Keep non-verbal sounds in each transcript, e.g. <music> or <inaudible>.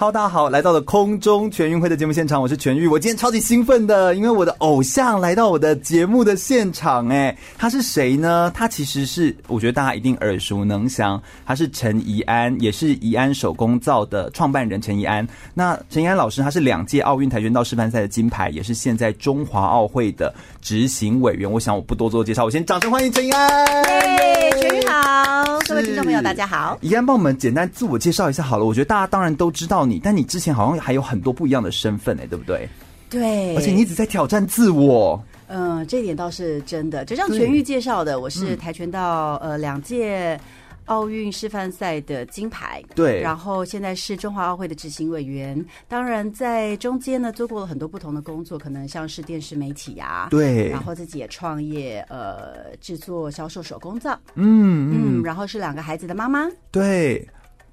哈喽，大家好，来到了空中全运会的节目现场，我是全玉。我今天超级兴奋的，因为我的偶像来到我的节目的现场。哎，他是谁呢？他其实是我觉得大家一定耳熟能详，他是陈怡安，也是怡安手工皂的创办人陈怡安。那陈怡安老师，他是两届奥运跆拳道示范赛的金牌，也是现在中华奥会的执行委员。我想我不多做介绍，我先掌声欢迎陈怡安。耶，全玉好，各位听众朋友大家好。怡安帮我们简单自我介绍一下好了，我觉得大家当然都知道。但你之前好像还有很多不一样的身份哎，对不对？对，而且你一直在挑战自我。嗯，这一点倒是真的。就像全玉介绍的，我是跆拳道呃两届奥运示范赛的金牌，对。然后现在是中华奥会的执行委员。当然，在中间呢做过了很多不同的工作，可能像是电视媒体呀，对。然后自己也创业，呃，制作销售手工皂，嗯嗯。然后是两个孩子的妈妈，对。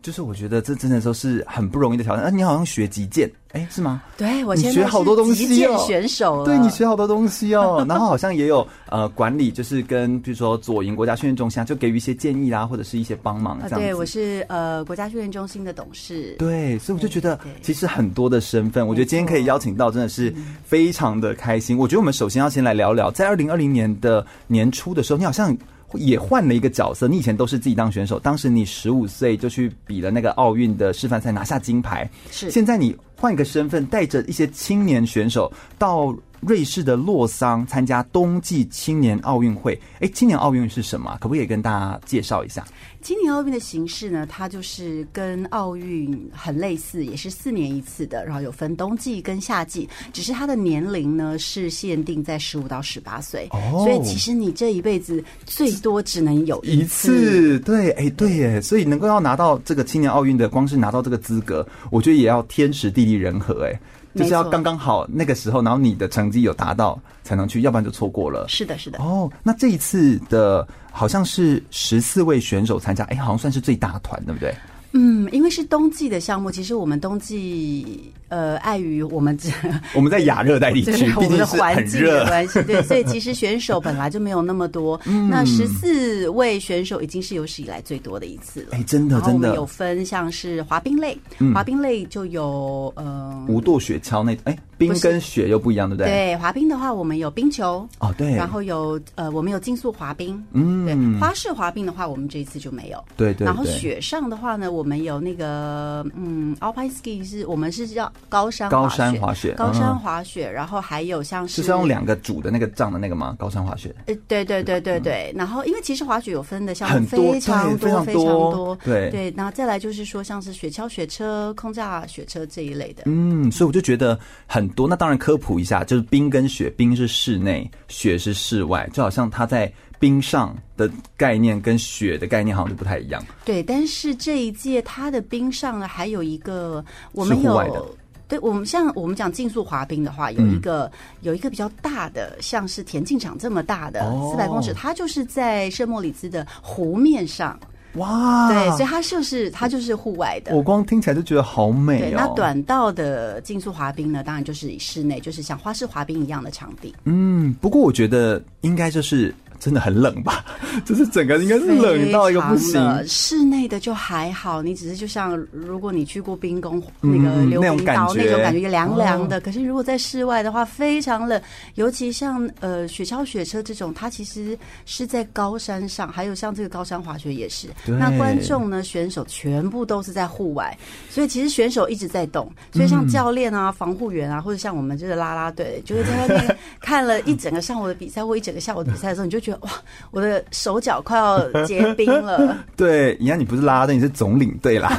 就是我觉得这真的都是很不容易的挑战。啊，你好像学击剑，哎，是吗？对，我你学好多东西哦。选手，对，你学好多东西哦。然后好像也有呃管理，就是跟比如说左营国家训练中心啊，就给予一些建议啦，或者是一些帮忙这样子。对，我是呃国家训练中心的董事。对，所以我就觉得其实很多的身份，我觉得今天可以邀请到，真的是非常的开心。我觉得我们首先要先来聊聊，在二零二零年的年初的时候，你好像。也换了一个角色，你以前都是自己当选手，当时你十五岁就去比了那个奥运的示范赛，拿下金牌。是，现在你换一个身份，带着一些青年选手到瑞士的洛桑参加冬季青年奥运会。哎，青年奥运是什么？可不可以跟大家介绍一下？青年奥运的形式呢，它就是跟奥运很类似，也是四年一次的，然后有分冬季跟夏季，只是它的年龄呢是限定在十五到十八岁。哦，所以其实你这一辈子最多只能有一次。一次对，哎，对耶，所以能够要拿到这个青年奥运的，光是拿到这个资格，我觉得也要天时地利人和，哎。就是要刚刚好那个时候，然后你的成绩有达到才能去，要不然就错过了。是的，是的。哦，那这一次的好像是十四位选手参加，哎，好像算是最大团，对不对？嗯，因为是冬季的项目，其实我们冬季呃，碍于我们这 <laughs> 我们在亚热带地区，我们的环境的关系，对，<laughs> 所以其实选手本来就没有那么多。嗯、那十四位选手已经是有史以来最多的一次了。哎，真的，真的。有分像是滑冰类，滑冰类就有呃，五度雪橇那哎，冰跟雪又不一样，对不对？对，滑冰的话，我们有冰球哦，对，然后有呃，我们有竞速滑冰，嗯，对，花式滑冰的话，我们这一次就没有。对，对对。然后雪上的话呢，我们有那个嗯，Alpine Ski 是我们是叫高山高山滑雪，高山滑雪，然后还有像是就是用两个主的那个杖的那个吗？高山滑雪。呃，对对对对对。然后因为其实滑雪有分的项目非常多非常多，对对。然后再来就是说像是雪橇雪车、空架雪车这一类的。嗯，所以我就觉得很多。那当然科普一下，就是冰跟雪，冰是室内，雪是室外，就好像它在。冰上的概念跟雪的概念好像就不太一样。对，但是这一届它的冰上呢，还有一个我们有，对我们像我们讲竞速滑冰的话，有一个、嗯、有一个比较大的，像是田径场这么大的四百公尺，它就是在圣莫里兹的湖面上。哇，对，所以它就是它就是户外的。我光听起来就觉得好美哦。对，那短道的竞速滑冰呢，当然就是以室内，就是像花式滑冰一样的场地。嗯，不过我觉得应该就是。真的很冷吧？<laughs> 就是整个应该是冷到一个不行。室内的就还好，你只是就像如果你去过冰宫那个溜冰道那种感觉，凉凉的。可是如果在室外的话，非常冷。尤其像呃雪橇雪车这种，它其实是在高山上，还有像这个高山滑雪也是。那观众呢，选手全部都是在户外，所以其实选手一直在动。所以像教练啊、防护员啊，或者像我们这个啦啦队，就是在那边 <laughs> 看了一整个上午的比赛或一整个下午的比赛的时候，你就。哇，我的手脚快要结冰了。<laughs> 对，你看，你不是啦啦队，你是总领队啦。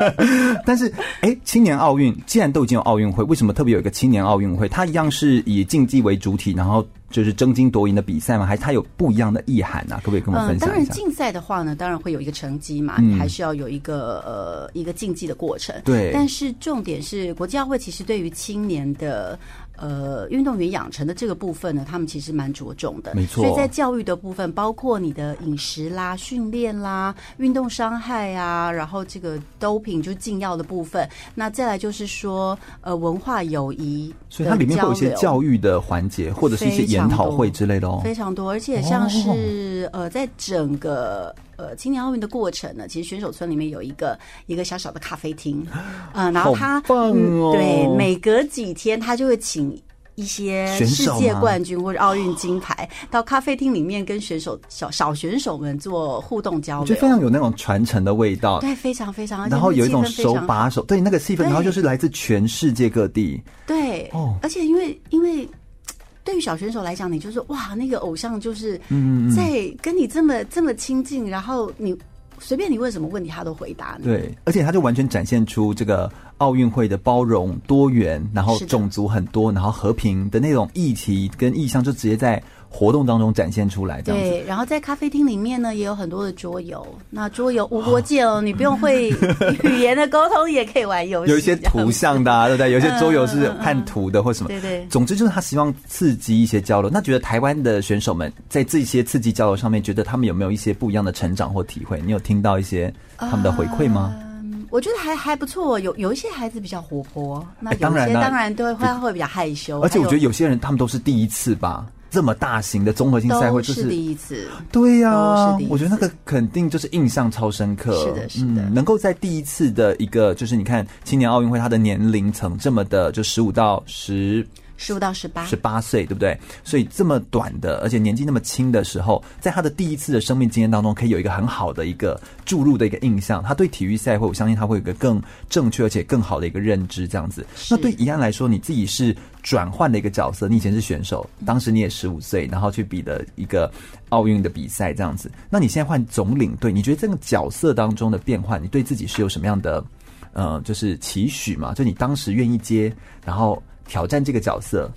<laughs> 但是，哎、欸，青年奥运既然都已经有奥运会，为什么特别有一个青年奥运会？它一样是以竞技为主体，然后就是争金夺银的比赛吗？还是它有不一样的意涵呢、啊？可不可以跟我们分享一下？嗯、当然，竞赛的话呢，当然会有一个成绩嘛，你还是要有一个、嗯、呃一个竞技的过程。对。但是重点是，国际奥会其实对于青年的呃运动员养成的这个部分呢，他们其实蛮着重的。没错。所以在教育的部分，包括你的饮食啦、训练啦、运动伤害啊，然后这个 doping 就是禁药的部分，那再来就是说呃文化友谊，所以它里面会有一些教育的环节，或者是一些研讨会之类的哦。非常多，而且像是、哦、呃，在整个呃青年奥运的过程呢，其实选手村里面有一个一个小小的咖啡厅，<gasps> 呃，然后他、哦嗯、对每隔几天他就会请一些世界冠军或者奥运金牌到咖啡厅里面跟选手小小选手们做互动交流，就非常有那种传承的味道，对，非常非常，然后有一种手把手，对那个气氛，然后就是来自全世界各地，对，哦，而且因为因为。对于小选手来讲，你就是哇，那个偶像就是在跟你这么、嗯、这么亲近，然后你随便你问什么问题，他都回答你。对，而且他就完全展现出这个奥运会的包容多元，然后种族很多，然后和平的那种议题跟意向，就直接在。活动当中展现出来，对。然后在咖啡厅里面呢，也有很多的桌游。那桌游无国界哦，哦，你不用会 <laughs> 语言的沟通也可以玩游戏。有一些图像的、啊，对不对？有些桌游是看图的，或什么。对对。总之就是他希望刺激一些交流。那觉得台湾的选手们在这些刺激交流上面，觉得他们有没有一些不一样的成长或体会？你有听到一些他们的回馈吗？嗯，我觉得还还不错。有有一些孩子比较活泼，那有些当然当然都会会会比较害羞。而且我觉得有些人他们都是第一次吧。这么大型的综合性赛会，就是第一次。对呀、啊，我觉得那个肯定就是印象超深刻。是的，是的。嗯、能够在第一次的一个，就是你看青年奥运会，它的年龄层这么的，就十五到十。十五到十八，十八岁，对不对？所以这么短的，而且年纪那么轻的时候，在他的第一次的生命经验当中，可以有一个很好的一个注入的一个印象。他对体育赛会，我相信他会有一个更正确而且更好的一个认知。这样子，那对怡安来说，你自己是转换的一个角色。你以前是选手，当时你也十五岁，然后去比的一个奥运的比赛，这样子。那你现在换总领队，你觉得这个角色当中的变换，你对自己是有什么样的呃，就是期许嘛？就你当时愿意接，然后。挑战这个角色，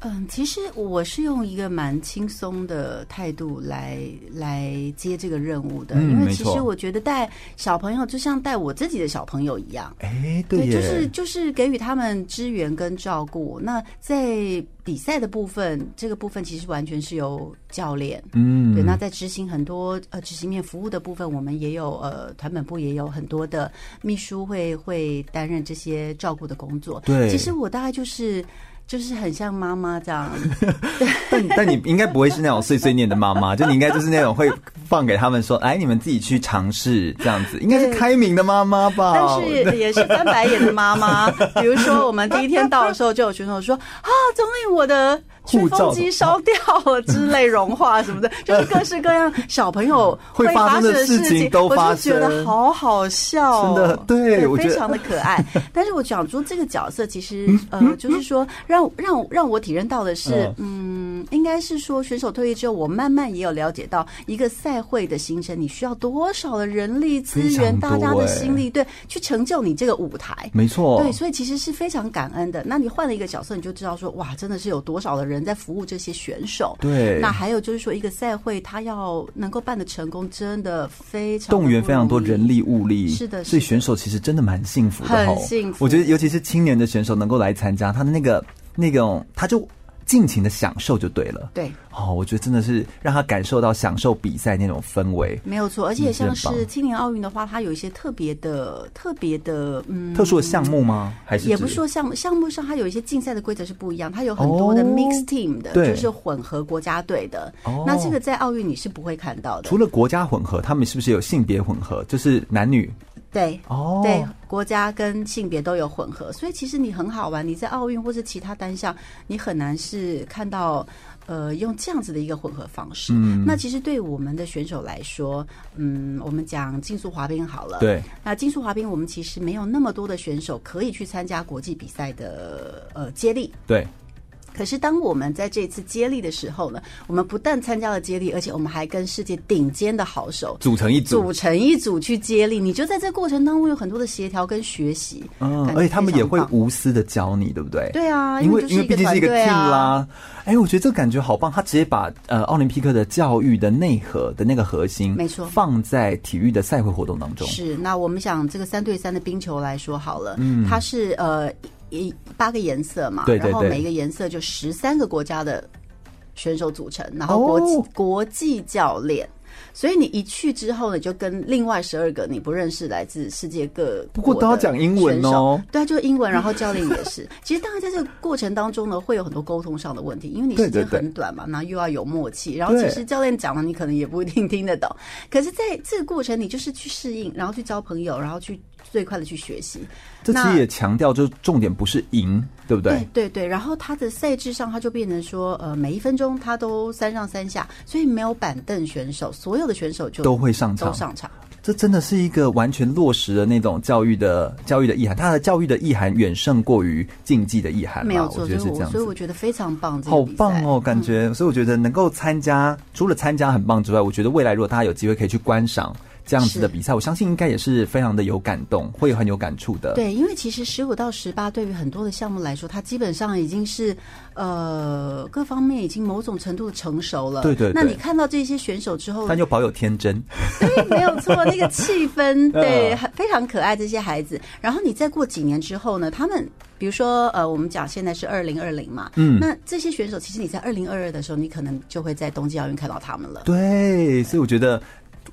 嗯，其实我是用一个蛮轻松的态度来来接这个任务的，嗯，因为其实我觉得带小朋友就像带我自己的小朋友一样，哎，对，就是就是给予他们支援跟照顾。那在比赛的部分，这个部分其实完全是由教练，嗯，对。那在执行很多呃执行面服务的部分，我们也有呃团本部也有很多的秘书会会担任这些照顾的工作。对，其实我大概就是。就是很像妈妈这样，<laughs> 但但你应该不会是那种碎碎念的妈妈，就你应该就是那种会放给他们说，哎，你们自己去尝试这样子，应该是开明的妈妈吧？但是也是翻白眼的妈妈。比如说，我们第一天到的时候，就有群众说啊，总理，我的吹风机烧掉了之类融化什么的，<laughs> 就是各式各样小朋友会发生的事情都发生，我就觉得好好笑，真的，对，我非常的可爱。<laughs> 但是我讲出这个角色，其实呃，就是说让让让我体验到的是，嗯，应该是说选手退役之后，我慢慢也有了解到一个赛会的形成，你需要多少的人力资源，大家的心力，对，去成就你这个舞台，没错，对，所以其实是非常感恩的。那你换了一个角色，你就知道说，哇，真的是有多少的人。人在服务这些选手，对。那还有就是说，一个赛会他要能够办得成功，真的非常动员非常多人力物力，是的。所以选手其实真的蛮幸福的，很幸福。我觉得，尤其是青年的选手能够来参加，他的那个那种，他就。尽情的享受就对了。对，哦，我觉得真的是让他感受到享受比赛那种氛围，没有错。而且像是青年奥运的话，它有一些特别的、特别的，嗯，特殊的项目吗？还是也不是说项目项目上，它有一些竞赛的规则是不一样。它有很多的 mixed team 的，对，就是混合国家队的。哦，那这个在奥运你是不会看到的。除了国家混合，他们是不是有性别混合？就是男女。对，哦，对，国家跟性别都有混合，所以其实你很好玩。你在奥运或是其他单项，你很难是看到呃用这样子的一个混合方式。嗯，那其实对我们的选手来说，嗯，我们讲竞速滑冰好了，对，那竞速滑冰我们其实没有那么多的选手可以去参加国际比赛的呃接力，对。可是当我们在这次接力的时候呢，我们不但参加了接力，而且我们还跟世界顶尖的好手组成一组，组成一组去接力。你就在这过程当中有很多的协调跟学习，嗯，而且他们也会无私的教你，对不对？对啊，因为因为毕竟是一个 team 啦。哎，我觉得这个感觉好棒，他直接把呃奥林匹克的教育的内核的那个核心，没错，放在体育的赛会活动当中。是，那我们想这个三对三的冰球来说好了，嗯，它是呃。一八个颜色嘛，对对对，然后每一个颜色就十三个国家的选手组成，然后国际、哦、国际教练，所以你一去之后呢，就跟另外十二个你不认识来自世界各国，不过都要讲英文哦，对啊，就英文，然后教练也是。<laughs> 其实当然在这个过程当中呢，会有很多沟通上的问题，因为你时间很短嘛，然后又要有默契，然后其实教练讲了，你可能也不一定听得懂。可是在这个过程，你就是去适应，然后去交朋友，然后去。最快的去学习，这其实也强调，就是重点不是赢，对不对？对对对。然后他的赛制上，他就变成说，呃，每一分钟他都三上三下，所以没有板凳选手，所有的选手就都会上场，都上场。这真的是一个完全落实的那种教育的教育的意涵，它的教育的意涵远胜过于竞技的意涵。没有错，我觉得是这样子。所以我觉得非常棒，好棒哦，感觉。嗯、所以我觉得能够参加，除了参加很棒之外，我觉得未来如果大家有机会可以去观赏。这样子的比赛，我相信应该也是非常的有感动，会很有感触的。对，因为其实十五到十八对于很多的项目来说，它基本上已经是呃各方面已经某种程度的成熟了。对，对对。那你看到这些选手之后，但又保有天真。对，没有错，那个气氛 <laughs> 对，非常可爱这些孩子。然后你再过几年之后呢，他们比如说呃，我们讲现在是二零二零嘛，嗯，那这些选手其实你在二零二二的时候，你可能就会在冬季奥运看到他们了。对，所以我觉得。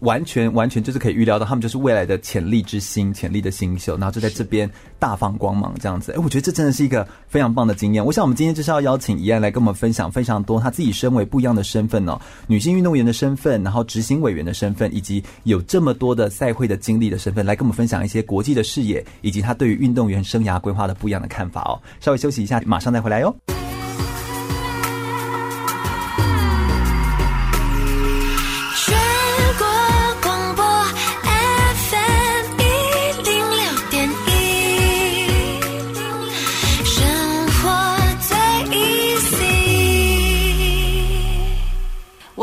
完全完全就是可以预料到，他们就是未来的潜力之星、潜力的新秀，然后就在这边大放光芒这样子。哎，我觉得这真的是一个非常棒的经验。我想我们今天就是要邀请怡安来跟我们分享非常多他自己身为不一样的身份哦，女性运动员的身份，然后执行委员的身份，以及有这么多的赛会的经历的身份，来跟我们分享一些国际的视野，以及他对于运动员生涯规划的不一样的看法哦。稍微休息一下，马上再回来哟。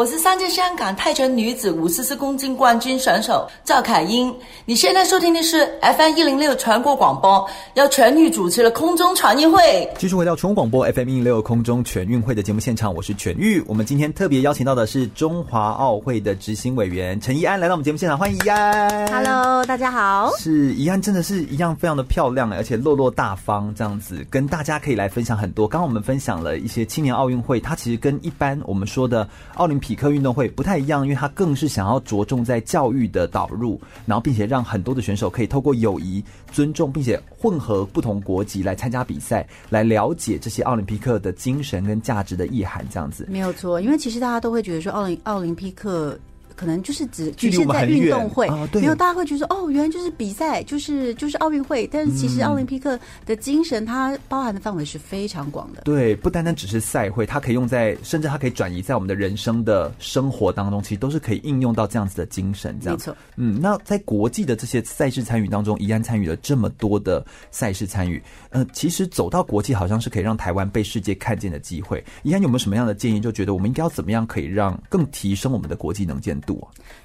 我是三届香港泰拳女子五十四公斤冠军选手赵凯英。你现在收听的是 FM 一零六全国广播，由全玉主持的空中全运会。继续回到全国广播 FM 一零六空中全运会的节目现场，我是全玉。我们今天特别邀请到的是中华奥会的执行委员陈怡安来到我们节目现场，欢迎怡安。Hello，大家好。是怡安，真的是一样非常的漂亮，而且落落大方这样子，跟大家可以来分享很多。刚刚我们分享了一些青年奥运会，它其实跟一般我们说的奥林匹匹克运动会不太一样，因为它更是想要着重在教育的导入，然后并且让很多的选手可以透过友谊、尊重，并且混合不同国籍来参加比赛，来了解这些奥林匹克的精神跟价值的意涵。这样子没有错，因为其实大家都会觉得说奥林奥林匹克。可能就是只局限在运动会，没有大家会觉得说哦，原来就是比赛，就是就是奥运会。但是其实奥林匹克的精神，它包含的范围是非常广的。对，不单单只是赛会，它可以用在，甚至它可以转移在我们的人生的生活当中，其实都是可以应用到这样子的精神。这样，没错。嗯，那在国际的这些赛事参与当中，怡安参与了这么多的赛事参与，呃，其实走到国际，好像是可以让台湾被世界看见的机会。怡安有没有什么样的建议？就觉得我们应该要怎么样可以让更提升我们的国际能见度？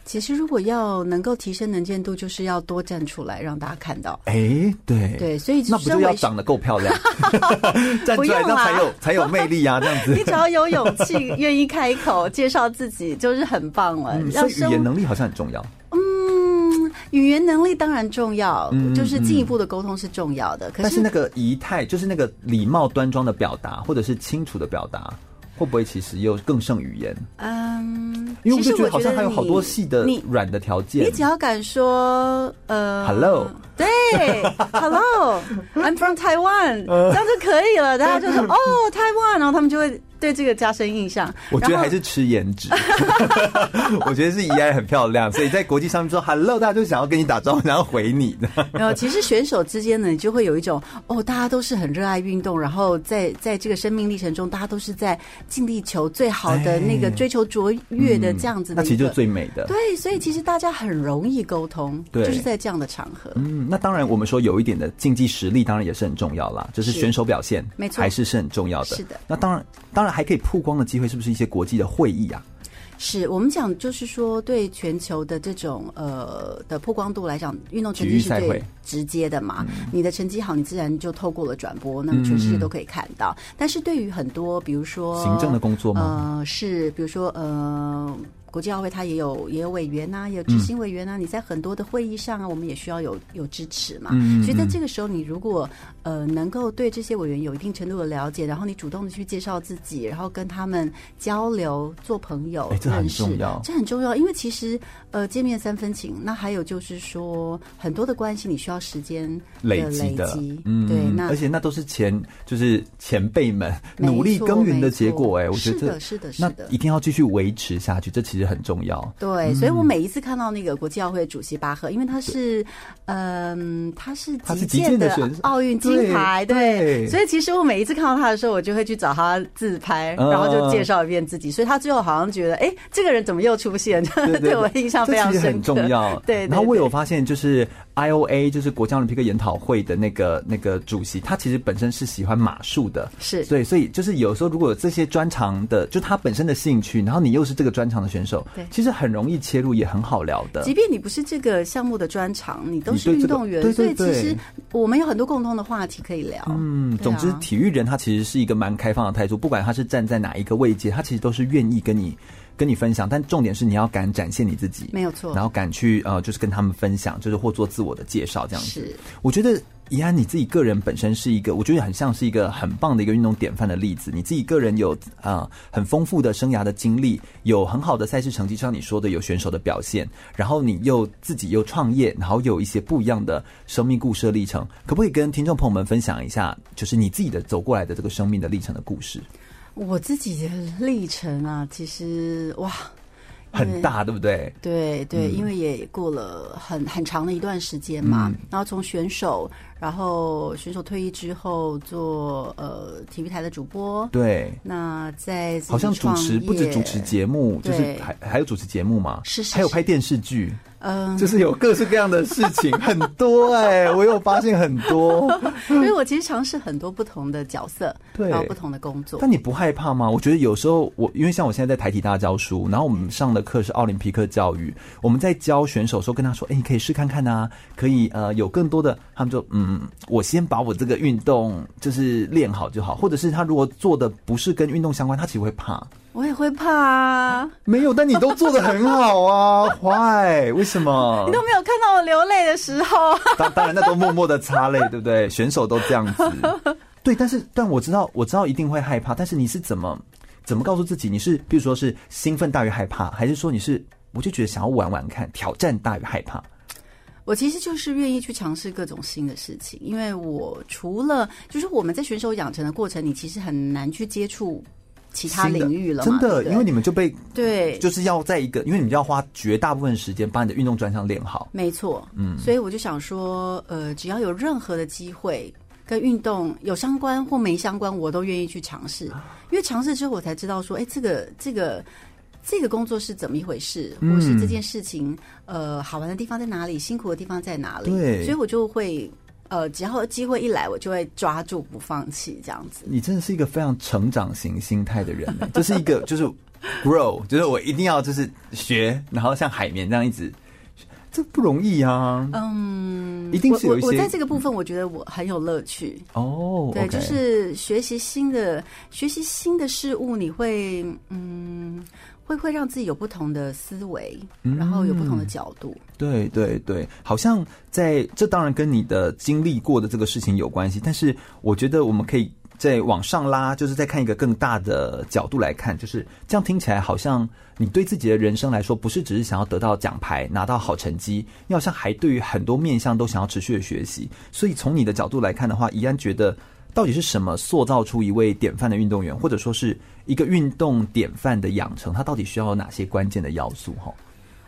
其实，如果要能够提升能见度，就是要多站出来，让大家看到。哎，对对，所以那不就要长得够漂亮，<laughs> 站出来才有才有魅力啊！这样子，你只要有勇气，愿意开口介绍自己，就是很棒了。嗯，所以语言能力好像很重要。嗯，语言能力当然重要，嗯，就是进一步的沟通是重要的。可是，但是那个仪态，就是那个礼貌端庄的表达，或者是清楚的表达。会不会其实又更胜语言？嗯，因为我就觉得好像还有好多细的、软的条件。你只要敢说呃，Hello，对，Hello，I'm <laughs> from Taiwan，这样就可以了。大家就说 <laughs> 哦，台湾，然后他们就会对这个加深印象。我觉得还是吃颜值。<laughs> <laughs> 我觉得是宜安很漂亮，所以在国际上面说 “hello”，大家就想要跟你打招呼，然后回你的。<laughs> 然后其实选手之间呢，你就会有一种哦，大家都是很热爱运动，然后在在这个生命历程中，大家都是在尽力求最好的那个追求卓越的这样子的、嗯。那其实就是最美的。对，所以其实大家很容易沟通，对，就是在这样的场合。嗯，那当然，我们说有一点的竞技实力，当然也是很重要啦，就是选手表现，没错，还是是很重要的。是的。那当然，当然还可以曝光的机会，是不是一些国际的会议啊？是我们讲，就是说，对全球的这种呃的曝光度来讲，运动成绩是最直接的嘛。嗯、你的成绩好，你自然就透过了转播，那么全世界都可以看到。嗯、但是对于很多，比如说行政的工作吗？呃，是，比如说呃。国际奥会它也有也有委员呐、啊，也有执行委员呐、啊。嗯、你在很多的会议上啊，我们也需要有有支持嘛。所以在这个时候，你如果呃能够对这些委员有一定程度的了解，然后你主动的去介绍自己，然后跟他们交流、做朋友、欸、这很重要，这很重要。因为其实呃见面三分情，那还有就是说很多的关系你需要时间累积的，嗯，对。那而且那都是前就是前辈们努力耕耘的结果、欸。哎，我觉得是的，是的，是的，那一定要继续维持下去。这其实。很重要，对，所以我每一次看到那个国际奥会主席巴赫，因为他是，嗯，他是击剑的奥运金牌，对，所以其实我每一次看到他的时候，我就会去找他自拍，然后就介绍一遍自己，所以他最后好像觉得，哎，这个人怎么又出现？<laughs> 对我印象非常深刻，很重要。对，然后我有发现，就是 IOA，就是国际奥林匹克研讨会的那个那个主席，他其实本身是喜欢马术的，是所以，所以就是有时候如果有这些专长的，就他本身的兴趣，然后你又是这个专长的选手。对，其实很容易切入，也很好聊的。即便你不是这个项目的专长，你都是运动员，所以其实我们有很多共同的话题可以聊。嗯，总之，体育人他其实是一个蛮开放的态度，不管他是站在哪一个位阶，他其实都是愿意跟你跟你分享。但重点是你要敢展现你自己，没有错。然后敢去呃，就是跟他们分享，就是或做自我的介绍这样子。是，我觉得。怡安，你自己个人本身是一个，我觉得很像是一个很棒的一个运动典范的例子。你自己个人有啊、呃、很丰富的生涯的经历，有很好的赛事成绩，像你说的有选手的表现，然后你又自己又创业，然后有一些不一样的生命故事的历程，可不可以跟听众朋友们分享一下，就是你自己的走过来的这个生命的历程的故事？我自己的历程啊，其实哇。很大，对不对？对对，因为也过了很很长的一段时间嘛。嗯、然后从选手，然后选手退役之后做呃体育台的主播。对。那在好像主持不止主持节目，就是还还有主持节目嘛？是，是是。还有拍电视剧。嗯，就是有各式各样的事情，很多哎、欸，我有发现很多。<laughs> 因为我其实尝试很多不同的角色，对，然后不同的工作。但你不害怕吗？我觉得有时候我，因为像我现在在台体大教书，然后我们上的课是奥林匹克教育，我们在教选手的时候跟他说：“哎、欸，你可以试看看啊，可以呃有更多的。”他们就嗯，我先把我这个运动就是练好就好，或者是他如果做的不是跟运动相关，他其实会怕。我也会怕啊！没有，但你都做的很好啊，<laughs> Why？为什么？你都没有看到我流泪的时候。当当然，那都默默的擦泪，对不对？选手都这样子。<laughs> 对，但是但我知道，我知道一定会害怕。但是你是怎么怎么告诉自己？你是比如说是兴奋大于害怕，还是说你是我就觉得想要玩玩看，挑战大于害怕？我其实就是愿意去尝试各种新的事情，因为我除了就是我们在选手养成的过程，你其实很难去接触。其他领域了，真的，因为你们就被对，就是要在一个，因为你们要花绝大部分时间把你的运动专项练好。没错，嗯，所以我就想说，呃，只要有任何的机会跟运动有相关或没相关，我都愿意去尝试。因为尝试之后，我才知道说，哎，这个这个这个工作是怎么一回事，或是这件事情，呃，好玩的地方在哪里，辛苦的地方在哪里。对，所以我就会。呃，只要机会一来，我就会抓住不放弃，这样子。你真的是一个非常成长型心态的人，<laughs> 这是一个就是 grow，就是我一定要就是学，然后像海绵这样一直，这不容易啊。嗯，一定是有一些。我，我在这个部分，我觉得我很有乐趣。哦，对就是学习新的学习新的事物，你会嗯。会会让自己有不同的思维，然后有不同的角度。嗯、对对对，好像在这当然跟你的经历过的这个事情有关系，但是我觉得我们可以再往上拉，就是再看一个更大的角度来看，就是这样听起来好像你对自己的人生来说，不是只是想要得到奖牌、拿到好成绩，你好像还对于很多面向都想要持续的学习。所以从你的角度来看的话，怡安觉得。到底是什么塑造出一位典范的运动员，或者说是一个运动典范的养成，它到底需要哪些关键的要素？哈。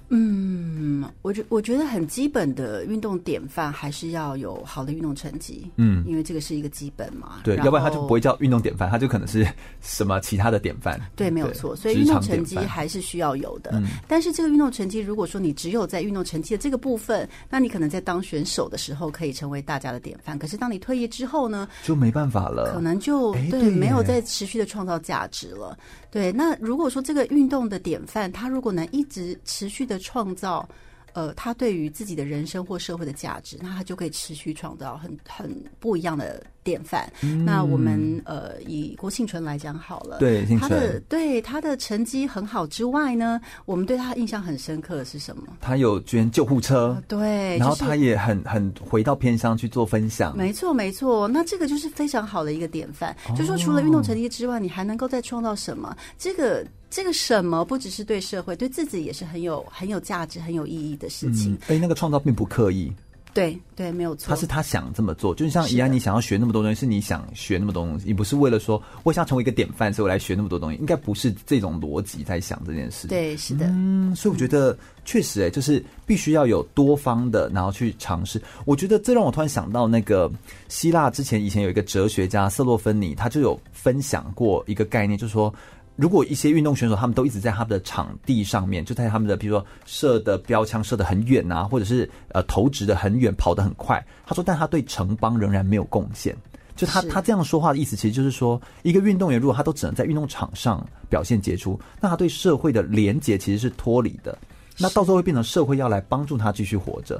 嗯，我觉我觉得很基本的运动典范还是要有好的运动成绩，嗯，因为这个是一个基本嘛，对，要不然他就不会叫运动典范，他就可能是什么其他的典范，对，没有错，所以运动成绩还是需要有的。但是这个运动成绩，如果说你只有在运动成绩的这个部分，那你可能在当选手的时候可以成为大家的典范，可是当你退役之后呢，就没办法了，可能就对，没有再持续的创造价值了。对，那如果说这个运动的典范，他如果能一直持续的创造，呃，他对于自己的人生或社会的价值，那他就可以持续创造很很不一样的典范。嗯、那我们呃，以郭庆纯来讲好了，对，他的对他的成绩很好之外呢，我们对他印象很深刻的是什么？他有捐救护车，呃，对，然后他也很很回到偏乡去做分享。没错，没错，那这个就是非常好的一个典范。哦、就说除了运动成绩之外，你还能够再创造什么？这个。这个什么不只是对社会，对自己也是很有很有价值、很有意义的事情。哎、嗯，那个创造并不刻意，对对，没有错。他是他想这么做，就是像怡安，你想要学那么多东西，是你想学那么多东西，你不是为了说我想成为一个典范，所以我来学那么多东西，应该不是这种逻辑在想这件事。对，是的。嗯，所以我觉得确实，哎，就是必须要有多方的，然后去尝试。我觉得这让我突然想到，那个希腊之前以前有一个哲学家色洛芬尼，他就有分享过一个概念，就是说。如果一些运动选手他们都一直在他们的场地上面，就在他们的比如说射的标枪射得很远啊，或者是呃投掷得很远，跑得很快。他说，但他对城邦仍然没有贡献。就他他这样说话的意思，其实就是说，一个运动员如果他都只能在运动场上表现杰出，那他对社会的连结其实是脱离的。那到时候会变成社会要来帮助他继续活着。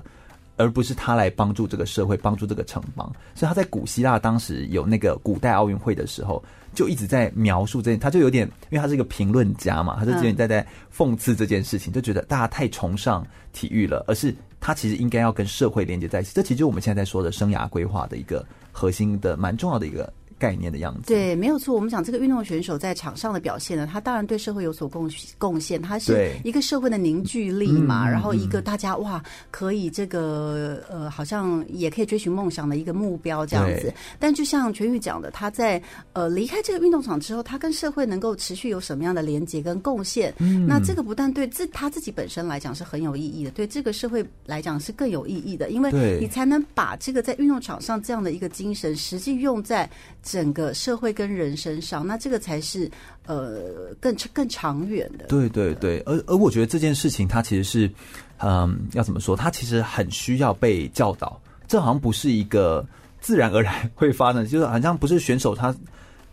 而不是他来帮助这个社会，帮助这个城邦。所以他在古希腊当时有那个古代奥运会的时候，就一直在描述这件，他就有点，因为他是一个评论家嘛，他就有点在在讽刺这件事情，就觉得大家太崇尚体育了，而是他其实应该要跟社会连接在一起。这其实就我们现在在说的生涯规划的一个核心的蛮重要的一个。概念的样子，对，没有错。我们讲这个运动选手在场上的表现呢，他当然对社会有所贡贡献，他是一个社会的凝聚力嘛，然后一个大家哇，可以这个呃，好像也可以追寻梦想的一个目标这样子。但就像全宇讲的，他在呃离开这个运动场之后，他跟社会能够持续有什么样的连接跟贡献？嗯，那这个不但对自他自己本身来讲是很有意义的，对这个社会来讲是更有意义的，因为你才能把这个在运动场上这样的一个精神实际用在。整个社会跟人身上，那这个才是呃更更长远的。对对对，而而我觉得这件事情它其实是，嗯，要怎么说？它其实很需要被教导。这好像不是一个自然而然会发生，就是好像不是选手他。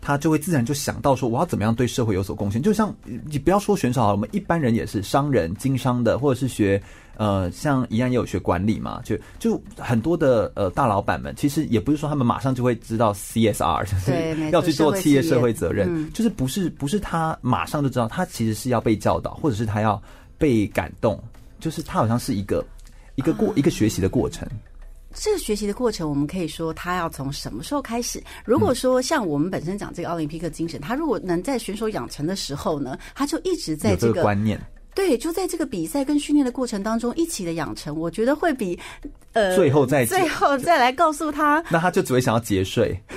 他就会自然就想到说，我要怎么样对社会有所贡献？就像你不要说选手好了，我们一般人也是商人、经商的，或者是学呃，像一样也有学管理嘛，就就很多的呃大老板们，其实也不是说他们马上就会知道 CSR，就是要去做企业社会责任，嗯、就是不是不是他马上就知道，他其实是要被教导，或者是他要被感动，就是他好像是一个一个过、啊、一个学习的过程。这个学习的过程，我们可以说他要从什么时候开始？如果说像我们本身讲这个奥林匹克精神，他如果能在选手养成的时候呢，他就一直在这个，这个观念，对，就在这个比赛跟训练的过程当中一起的养成，我觉得会比呃最后再最后再来告诉他，那他就只会想要节税，<laughs>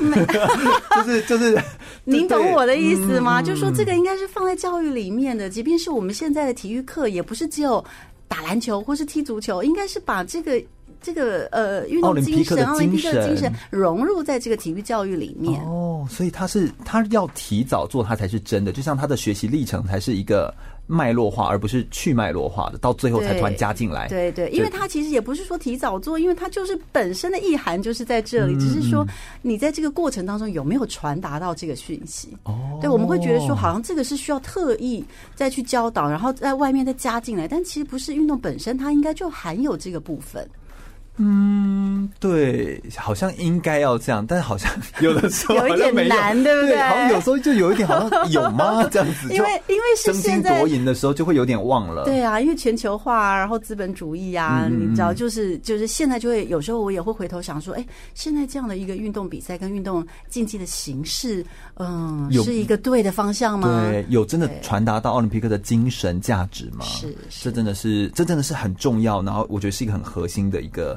就是就是，<laughs> 您懂我的意思吗？嗯、就是说这个应该是放在教育里面的，即便是我们现在的体育课，也不是只有打篮球或是踢足球，应该是把这个。这个呃，运动精神、奥林匹克的精神融入在这个体育教育里面哦，所以他是他要提早做，他才是真的。就像他的学习历程才是一个脉络化，而不是去脉络化的，到最后才突然加进来。对对，因为他其实也不是说提早做，因为他就是本身的意涵就是在这里，嗯、只是说你在这个过程当中有没有传达到这个讯息。哦，对，我们会觉得说好像这个是需要特意再去教导，然后在外面再加进来，但其实不是，运动本身它应该就含有这个部分。嗯，对，好像应该要这样，但是好像 <laughs> 有的时候有一点难，对不对？好像有时候就有一点好像有吗？<laughs> 这样子，因为因为是现在争金夺银的时候就会有点忘了。对啊，因为全球化，然后资本主义啊，嗯、你知道，就是就是现在就会有时候我也会回头想说，哎，现在这样的一个运动比赛跟运动竞技的形式，嗯，有是一个对的方向吗？对，有真的传达到奥林匹克的精神价值吗？是，是，这真的是这真的是很重要，然后我觉得是一个很核心的一个。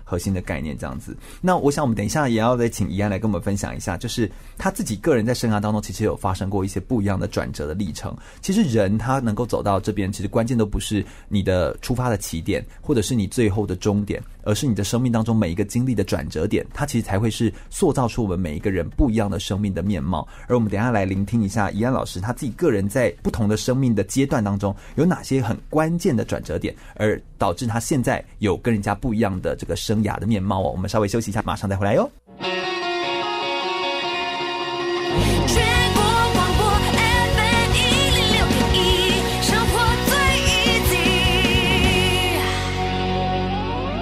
核心的概念这样子。那我想我们等一下也要再请怡安来跟我们分享一下，就是他自己个人在生涯当中其实有发生过一些不一样的转折的历程。其实人他能够走到这边，其实关键都不是你的出发的起点，或者是你最后的终点。而是你的生命当中每一个经历的转折点，它其实才会是塑造出我们每一个人不一样的生命的面貌。而我们等一下来聆听一下怡安老师他自己个人在不同的生命的阶段当中有哪些很关键的转折点，而导致他现在有跟人家不一样的这个生雅的面貌哦。我们稍微休息一下，马上再回来哟。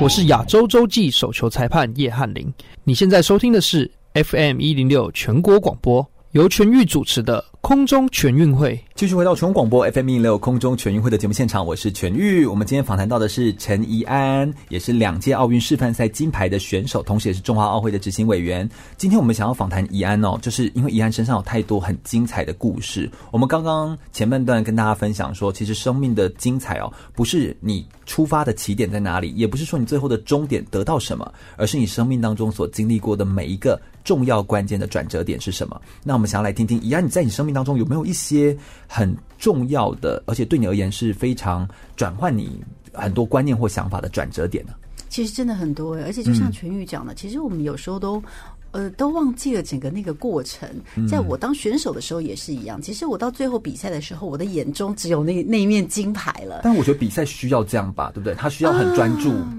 我是亚洲洲际手球裁判叶汉林，你现在收听的是 FM 一零六全国广播，由全玉主持的空中全运会。继续回到全国广播 FM 一零六空中全运会的节目现场，我是全玉。我们今天访谈到的是陈怡安，也是两届奥运示范赛金牌的选手，同时也是中华奥会的执行委员。今天我们想要访谈怡安哦，就是因为怡安身上有太多很精彩的故事。我们刚刚前半段跟大家分享说，其实生命的精彩哦，不是你出发的起点在哪里，也不是说你最后的终点得到什么，而是你生命当中所经历过的每一个重要关键的转折点是什么。那我们想要来听听怡安，你在你生命当中有没有一些很重要的，而且对你而言是非常转换你很多观念或想法的转折点呢？其实真的很多，而且就像全宇讲的，嗯、其实我们有时候都呃都忘记了整个那个过程。在我当选手的时候也是一样，其实我到最后比赛的时候，我的眼中只有那那一面金牌了。但我觉得比赛需要这样吧，对不对？他需要很专注。啊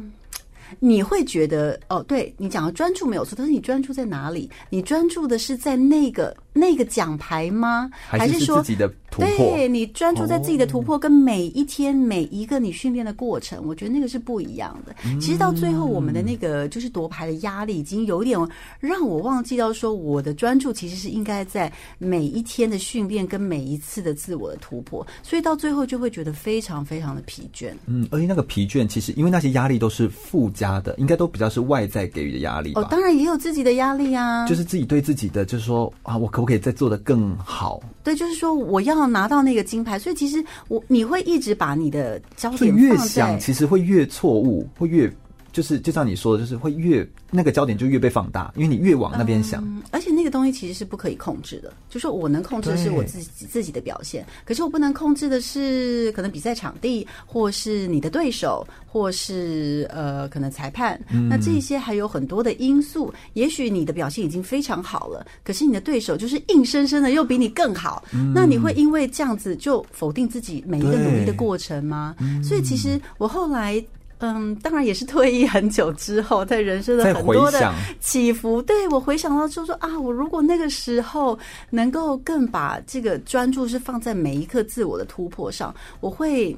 你会觉得哦，对你讲的专注没有错，但是你专注在哪里？你专注的是在那个那个奖牌吗？还是说自己的突破？对，你专注在自己的突破，跟每一天每一个你训练的过程，我觉得那个是不一样的。其实到最后，我们的那个就是夺牌的压力，已经有点让我忘记到说，我的专注其实是应该在每一天的训练跟每一次的自我的突破，所以到最后就会觉得非常非常的疲倦。嗯，而且那个疲倦，其实因为那些压力都是附加的，应该都比较是外在给予的压力。哦，当然也有自己的压力啊，就是自己对自己的，就是说啊，我可不可以再做得更好？对，就是说我要拿到那个金牌，所以其实我你会一直把你的焦点越想，其实会越错误，会越。就是就像你说的，就是会越那个焦点就越被放大，因为你越往那边想。嗯，而且那个东西其实是不可以控制的。就说我能控制的是我自己自己的表现，可是我不能控制的是可能比赛场地，或是你的对手，或是呃可能裁判。嗯，那这些还有很多的因素。也许你的表现已经非常好了，可是你的对手就是硬生生的又比你更好。嗯，那你会因为这样子就否定自己每一个努力的过程吗？所以其实我后来。嗯，当然也是退役很久之后，在人生的很多的起伏，对，我回想到就说啊，我如果那个时候能够更把这个专注是放在每一刻自我的突破上，我会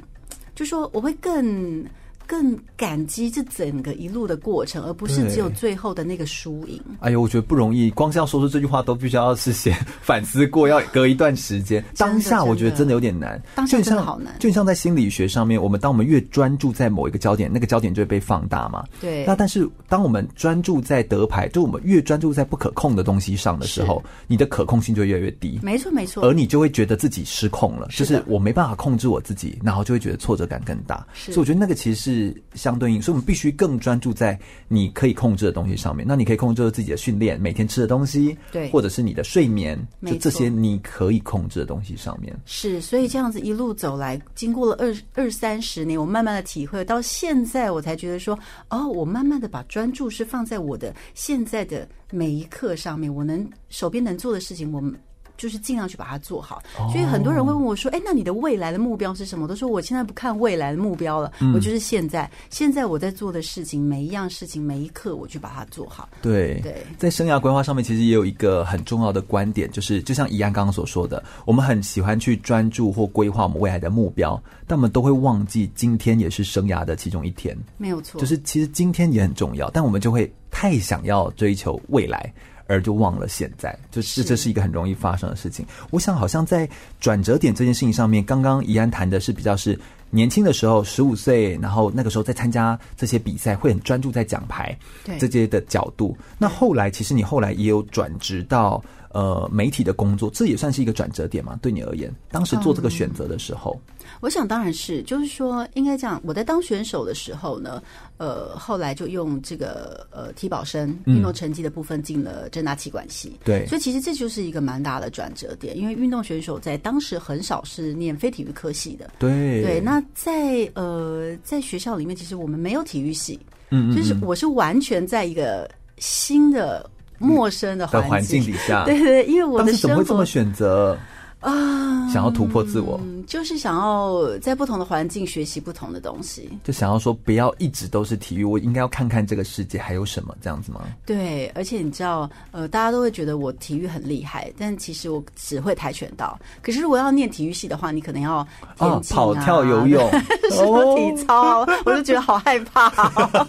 就说我会更。更感激这整个一路的过程，而不是只有最后的那个输赢。哎呦，我觉得不容易，光是要说出这句话都必须要事先 <laughs> 反思过，要隔一段时间。当下我觉得真的有点难，当下真的好难。就像在心理学上面，我们当我们越专注在某一个焦点，那个焦点就会被放大嘛。对。那但是当我们专注在得牌，就我们越专注在不可控的东西上的时候，你的可控性就越来越低。没错，没错。而你就会觉得自己失控了，就是我没办法控制我自己，然后就会觉得挫折感更大。所以我觉得那个其实是。相对应，所以我们必须更专注在你可以控制的东西上面。那你可以控制自己的训练，每天吃的东西，对，或者是你的睡眠，就这些你可以控制的东西上面。是，所以这样子一路走来，经过了二二三十年，我慢慢的体会，到现在我才觉得说，哦，我慢慢的把专注是放在我的现在的每一刻上面，我能手边能做的事情，我们。就是尽量去把它做好，所以很多人会问我说：“哎，那你的未来的目标是什么？”我都说：“我现在不看未来的目标了，我就是现在，现在我在做的事情，每一样事情，每一刻，我去把它做好。”对对，在生涯规划上面，其实也有一个很重要的观点，就是就像怡安刚刚所说的，我们很喜欢去专注或规划我们未来的目标，但我们都会忘记今天也是生涯的其中一天。没有错，就是其实今天也很重要，但我们就会太想要追求未来。而就忘了现在，就是这是一个很容易发生的事情。我想，好像在转折点这件事情上面，刚刚怡安谈的是比较是年轻的时候，十五岁，然后那个时候在参加这些比赛，会很专注在奖牌这些的角度。那后来，其实你后来也有转职到呃媒体的工作，这也算是一个转折点嘛？对你而言，当时做这个选择的时候，嗯、我想当然是，就是说应该这样。我在当选手的时候呢，呃，后来就用这个呃体保生运动成绩的部分进了正大气管系，对，所以其实这就是一个蛮大的转折点，因为运动选手在当时很少是念非体育科系的，对对。那在呃在学校里面，其实我们没有体育系，嗯，嗯，嗯，就是我是完全在一个新的。陌生的环境，境底下，对对，因为我的生活，怎么会这么选择啊？想要突破自我。就是想要在不同的环境学习不同的东西，就想要说不要一直都是体育，我应该要看看这个世界还有什么这样子吗？对，而且你知道，呃，大家都会觉得我体育很厉害，但其实我只会跆拳道。可是如果要念体育系的话，你可能要啊、跑跳、游泳、<laughs> <laughs> 什么体操，我就觉得好害怕。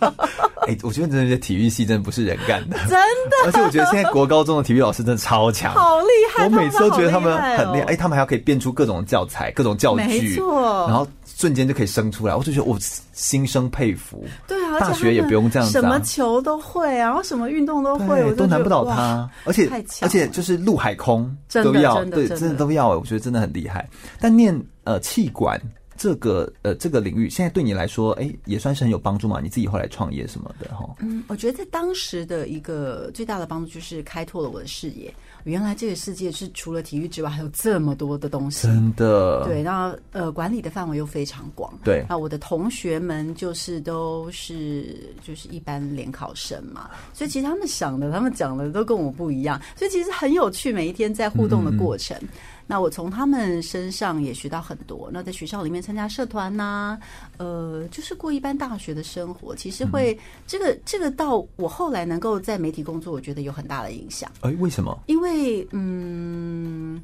<laughs> 哎，我觉得真的体育系真的不是人干的，真的。而且我觉得现在国高中的体育老师真的超强，好厉害。我每次都觉得他们很厉害，哎，他们还要可以变出各种教材，各种教具，没错，然后瞬间就可以生出来，我就觉得我心生佩服。对啊，大学也不用这样子，什么球都会，然后什么运动都会，我都难不倒他。而且而且就是陆海空都要，对，真的都要。我觉得真的很厉害。但念呃气管这个呃这个领域，现在对你来说，哎，也算是很有帮助嘛？你自己后来创业什么的哈？嗯，我觉得在当时的一个最大的帮助就是开拓了我的视野。原来这个世界是除了体育之外，还有这么多的东西。真的。对，那呃，管理的范围又非常广。对。那我的同学们就是都是就是一般联考生嘛，所以其实他们想的、他们讲的都跟我不一样，所以其实很有趣。每一天在互动的过程。嗯那我从他们身上也学到很多。那在学校里面参加社团呐、啊，呃，就是过一般大学的生活，其实会、嗯、这个这个到我后来能够在媒体工作，我觉得有很大的影响。哎，为什么？因为嗯。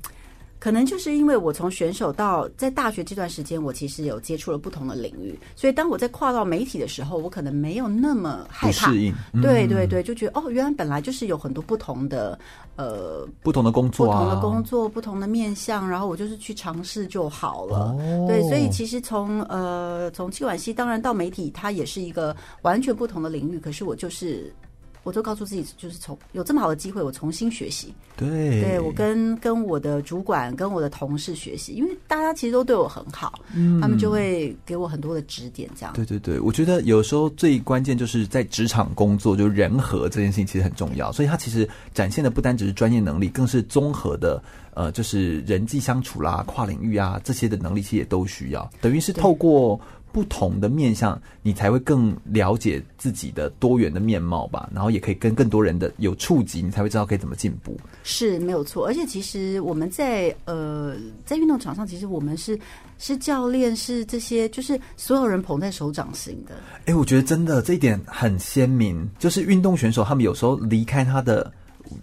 可能就是因为我从选手到在大学这段时间，我其实有接触了不同的领域，所以当我在跨到媒体的时候，我可能没有那么害怕。适应。嗯、对对对，就觉得哦，原来本来就是有很多不同的呃不同的工作、啊、不同的工作、不同的面向，然后我就是去尝试就好了。哦、对，所以其实从呃从气管系当然到媒体，它也是一个完全不同的领域，可是我就是。我都告诉自己，就是从有这么好的机会，我重新学习。对，对我跟跟我的主管、跟我的同事学习，因为大家其实都对我很好，嗯，他们就会给我很多的指点。这样，对对对，我觉得有时候最关键就是在职场工作，就人和这件事情其实很重要。所以他其实展现的不单只是专业能力，更是综合的，呃，就是人际相处啦、跨领域啊这些的能力，其实也都需要。等于是透过。不同的面向，你才会更了解自己的多元的面貌吧。然后也可以跟更多人的有触及，你才会知道可以怎么进步。是没有错。而且其实我们在呃在运动场上，其实我们是是教练，是这些就是所有人捧在手掌心的。哎，我觉得真的这一点很鲜明，就是运动选手他们有时候离开他的。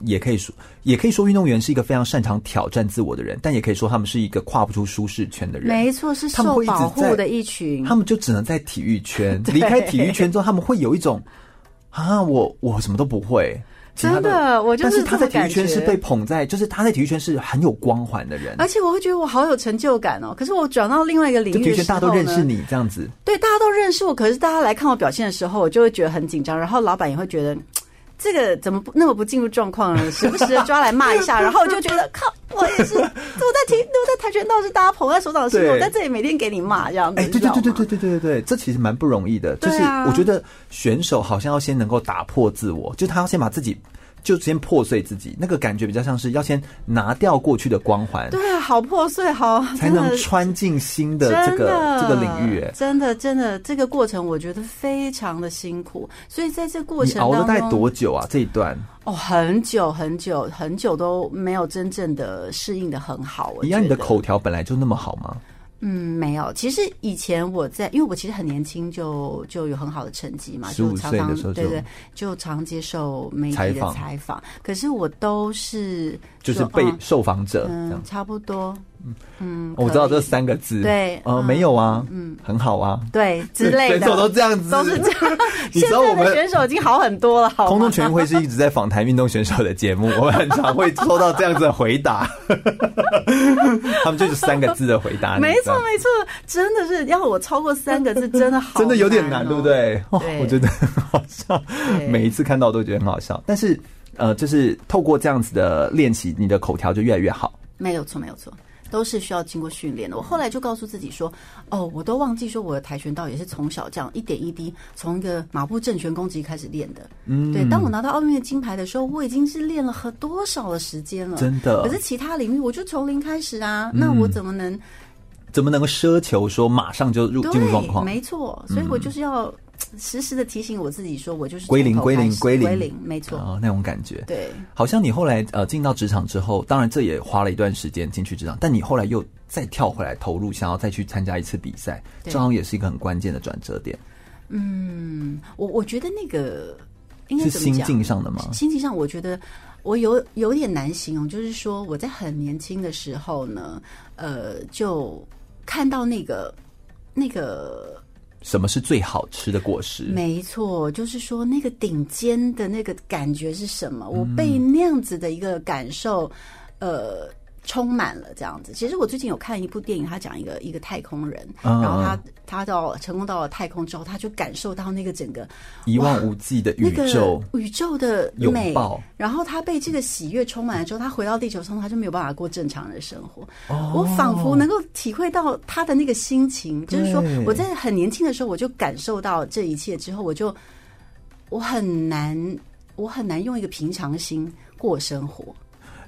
也可以说，也可以说，运动员是一个非常擅长挑战自我的人，但也可以说他们是一个跨不出舒适圈的人。没错，是受保护的一群。他们就只能在体育圈，<laughs> 离开体育圈之后，他们会有一种啊，我我什么都不会。真的，我就是。但是他在体育圈是被捧在，就是他在体育圈是很有光环的人。而且我会觉得我好有成就感哦。可是我转到另外一个领域大家都认识你这样子。对，大家都认识我。可是大家来看我表现的时候，我就会觉得很紧张。然后老板也会觉得。这个怎么不那么不进入状况呢？<laughs> 时不时的抓来骂一下，<laughs> 然后我就觉得靠，我也是，我在听，<laughs> 我在跆拳道是大家捧在手掌心，我在这里每天给你骂这样子。哎，对对对对对对对对对，这其实蛮不容易的。就是我觉得选手好像要先能够打破自我，就他要先把自己。就先破碎自己，那个感觉比较像是要先拿掉过去的光环。对啊，好破碎，好才能穿进新的这个的这个领域。真的，真的，这个过程我觉得非常的辛苦。所以在这个过程，你熬了大概多久啊？这一段哦，很久很久很久都没有真正的适应的很好。一样，你的口条本来就那么好吗？嗯，没有。其实以前我在，因为我其实很年轻就就有很好的成绩嘛，十五岁的时候就对对，就常接受媒体的。采访，可是我都是就是被受访者，嗯，差不多。嗯，我知道这三个字，对，呃，没有啊，嗯，很好啊，对，之类的，选手都这样子，都是这样。你知道我们选手已经好很多了，好。空中全运会是一直在访谈运动选手的节目，<laughs> 我们很常会收到这样子的回答，<laughs> 他们就是三个字的回答，没错没错，真的是要我超过三个字，<laughs> 真的好，真的有点难，对不对？我觉得很好笑，每一次看到都觉得很好笑，但是。呃，就是透过这样子的练习，你的口条就越来越好。没有错，没有错。都是需要经过训练的。我后来就告诉自己说：“哦，我都忘记说我的跆拳道也是从小这样一点一滴，从一个马步正拳攻击开始练的。”嗯，对。当我拿到奥运的金牌的时候，我已经是练了很多少的时间了，真的。可是其他领域，我就从零开始啊，那我怎么能、嗯、怎么能够奢求说马上就入进入状况？没错，所以我就是要。时时的提醒我自己，说我就是归零，归零，归零，归零，没错啊，那种感觉。对，好像你后来呃进到职场之后，当然这也花了一段时间进去职场，但你后来又再跳回来投入，想要再去参加一次比赛，正好也是一个很关键的转折点。嗯，我我觉得那个应该是心境上的吗？心境上，我觉得我有有点难形容，就是说我在很年轻的时候呢，呃，就看到那个那个。什么是最好吃的果实？没错，就是说那个顶尖的那个感觉是什么？我被那样子的一个感受，呃。充满了这样子。其实我最近有看一部电影，他讲一个一个太空人，嗯、然后他他到成功到了太空之后，他就感受到那个整个一望无际的宇宙，那个、宇宙的美。然后他被这个喜悦充满了之后，他回到地球上，他就没有办法过正常的生活。哦、我仿佛能够体会到他的那个心情，就是说我在很年轻的时候，我就感受到这一切之后，我就我很难，我很难用一个平常心过生活。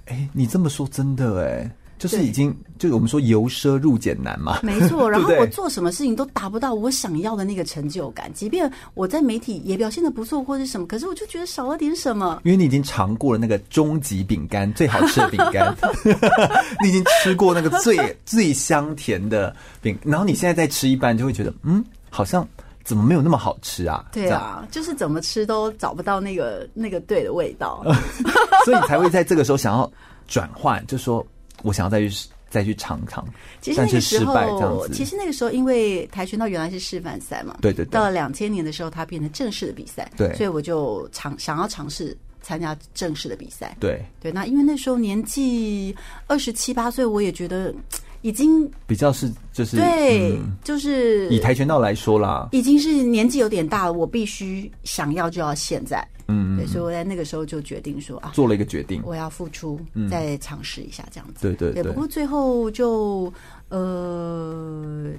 哎，你这么说真的哎，就是已经就我们说由奢入俭难嘛，没错。<laughs> 然后我做什么事情都达不到我想要的那个成就感，即便我在媒体也表现的不错或者什么，可是我就觉得少了点什么。因为你已经尝过了那个终极饼干最好吃的饼干，<laughs> <laughs> 你已经吃过那个最最香甜的饼，然后你现在再吃一半，就会觉得嗯，好像怎么没有那么好吃啊？对啊，就是怎么吃都找不到那个那个对的味道。<laughs> 所以你才会在这个时候想要转换，就说我想要再去再去尝尝。其实那个时候，其实那个时候，因为跆拳道原来是示范赛嘛，对对对。到了两千年的时候，它变成正式的比赛，对。所以我就尝想要尝试参加正式的比赛，对对。那因为那时候年纪二十七八岁，我也觉得。已经比较是就是对，嗯、就是以跆拳道来说啦，已经是年纪有点大了，我必须想要就要现在，嗯，对，所以我在那个时候就决定说啊，做了一个决定，我要付出，嗯、再尝试一下这样子，对对对，对。不过最后就呃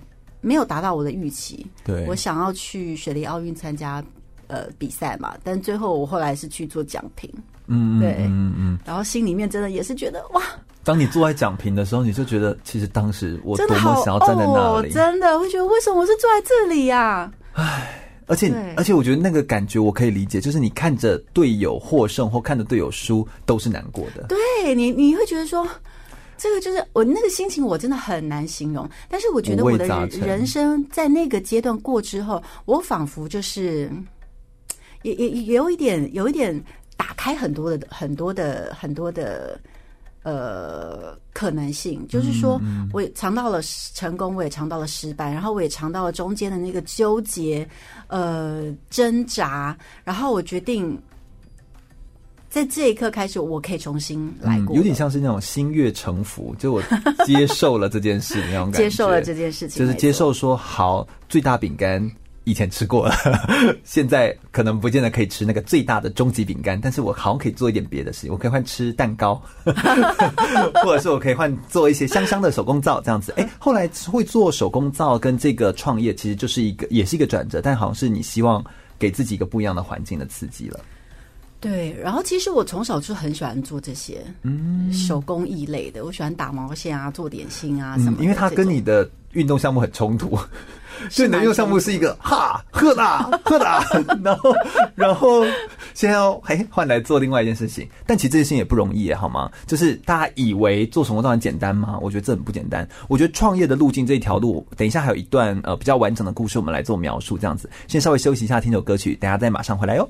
没有达到我的预期，对，我想要去雪梨奥运参加呃比赛嘛，但最后我后来是去做奖评，嗯，对，嗯嗯，然后心里面真的也是觉得哇。当你坐在讲评的时候，你就觉得其实当时我多么想要站在那里，真的，真的会觉得为什么我是坐在这里呀、啊？唉，而且而且我觉得那个感觉我可以理解，就是你看着队友获胜或看着队友输都是难过的。对你，你会觉得说，这个就是我那个心情，我真的很难形容。但是我觉得我的人生在那个阶段过之后，我仿佛就是也也也有一点，有一点打开很多的很多的很多的。呃，可能性。就是说，我也尝到了成功，我也尝到了失败，然后我也尝到了中间的那个纠结，呃，挣扎，然后我决定在这一刻开始，我可以重新来过，嗯，有点像是那种心悦诚服，就我接受了这件事那种感觉，<laughs> 接受了这件事情，就是接受说好，最大饼干。以前吃过了，<laughs> 现在可能不见得可以吃那个最大的终极饼干，但是我好像可以做一点别的事情，我可以换吃蛋糕，<laughs> 或者是我可以换做一些香香的手工皂这样子。哎、后来会做手工皂跟这个创业，其实就是一个也是一个转折，但好像是你希望给自己一个不一样的环境的刺激了。对，然后其实我从小就很喜欢做这些嗯手工艺类的，我喜欢打毛线啊，做点心啊什么、嗯，因为它跟你的运动项目很冲突。所以你的运动项目是一个哈喝呐喝呐，<laughs> 然后然后现在要哎换来做另外一件事情，但其实这件事情也不容易好吗？就是大家以为做手工皂很简单吗？我觉得这很不简单。我觉得创业的路径这一条路，等一下还有一段呃比较完整的故事，我们来做描述。这样子，先稍微休息一下，听首歌曲，等下再马上回来哟。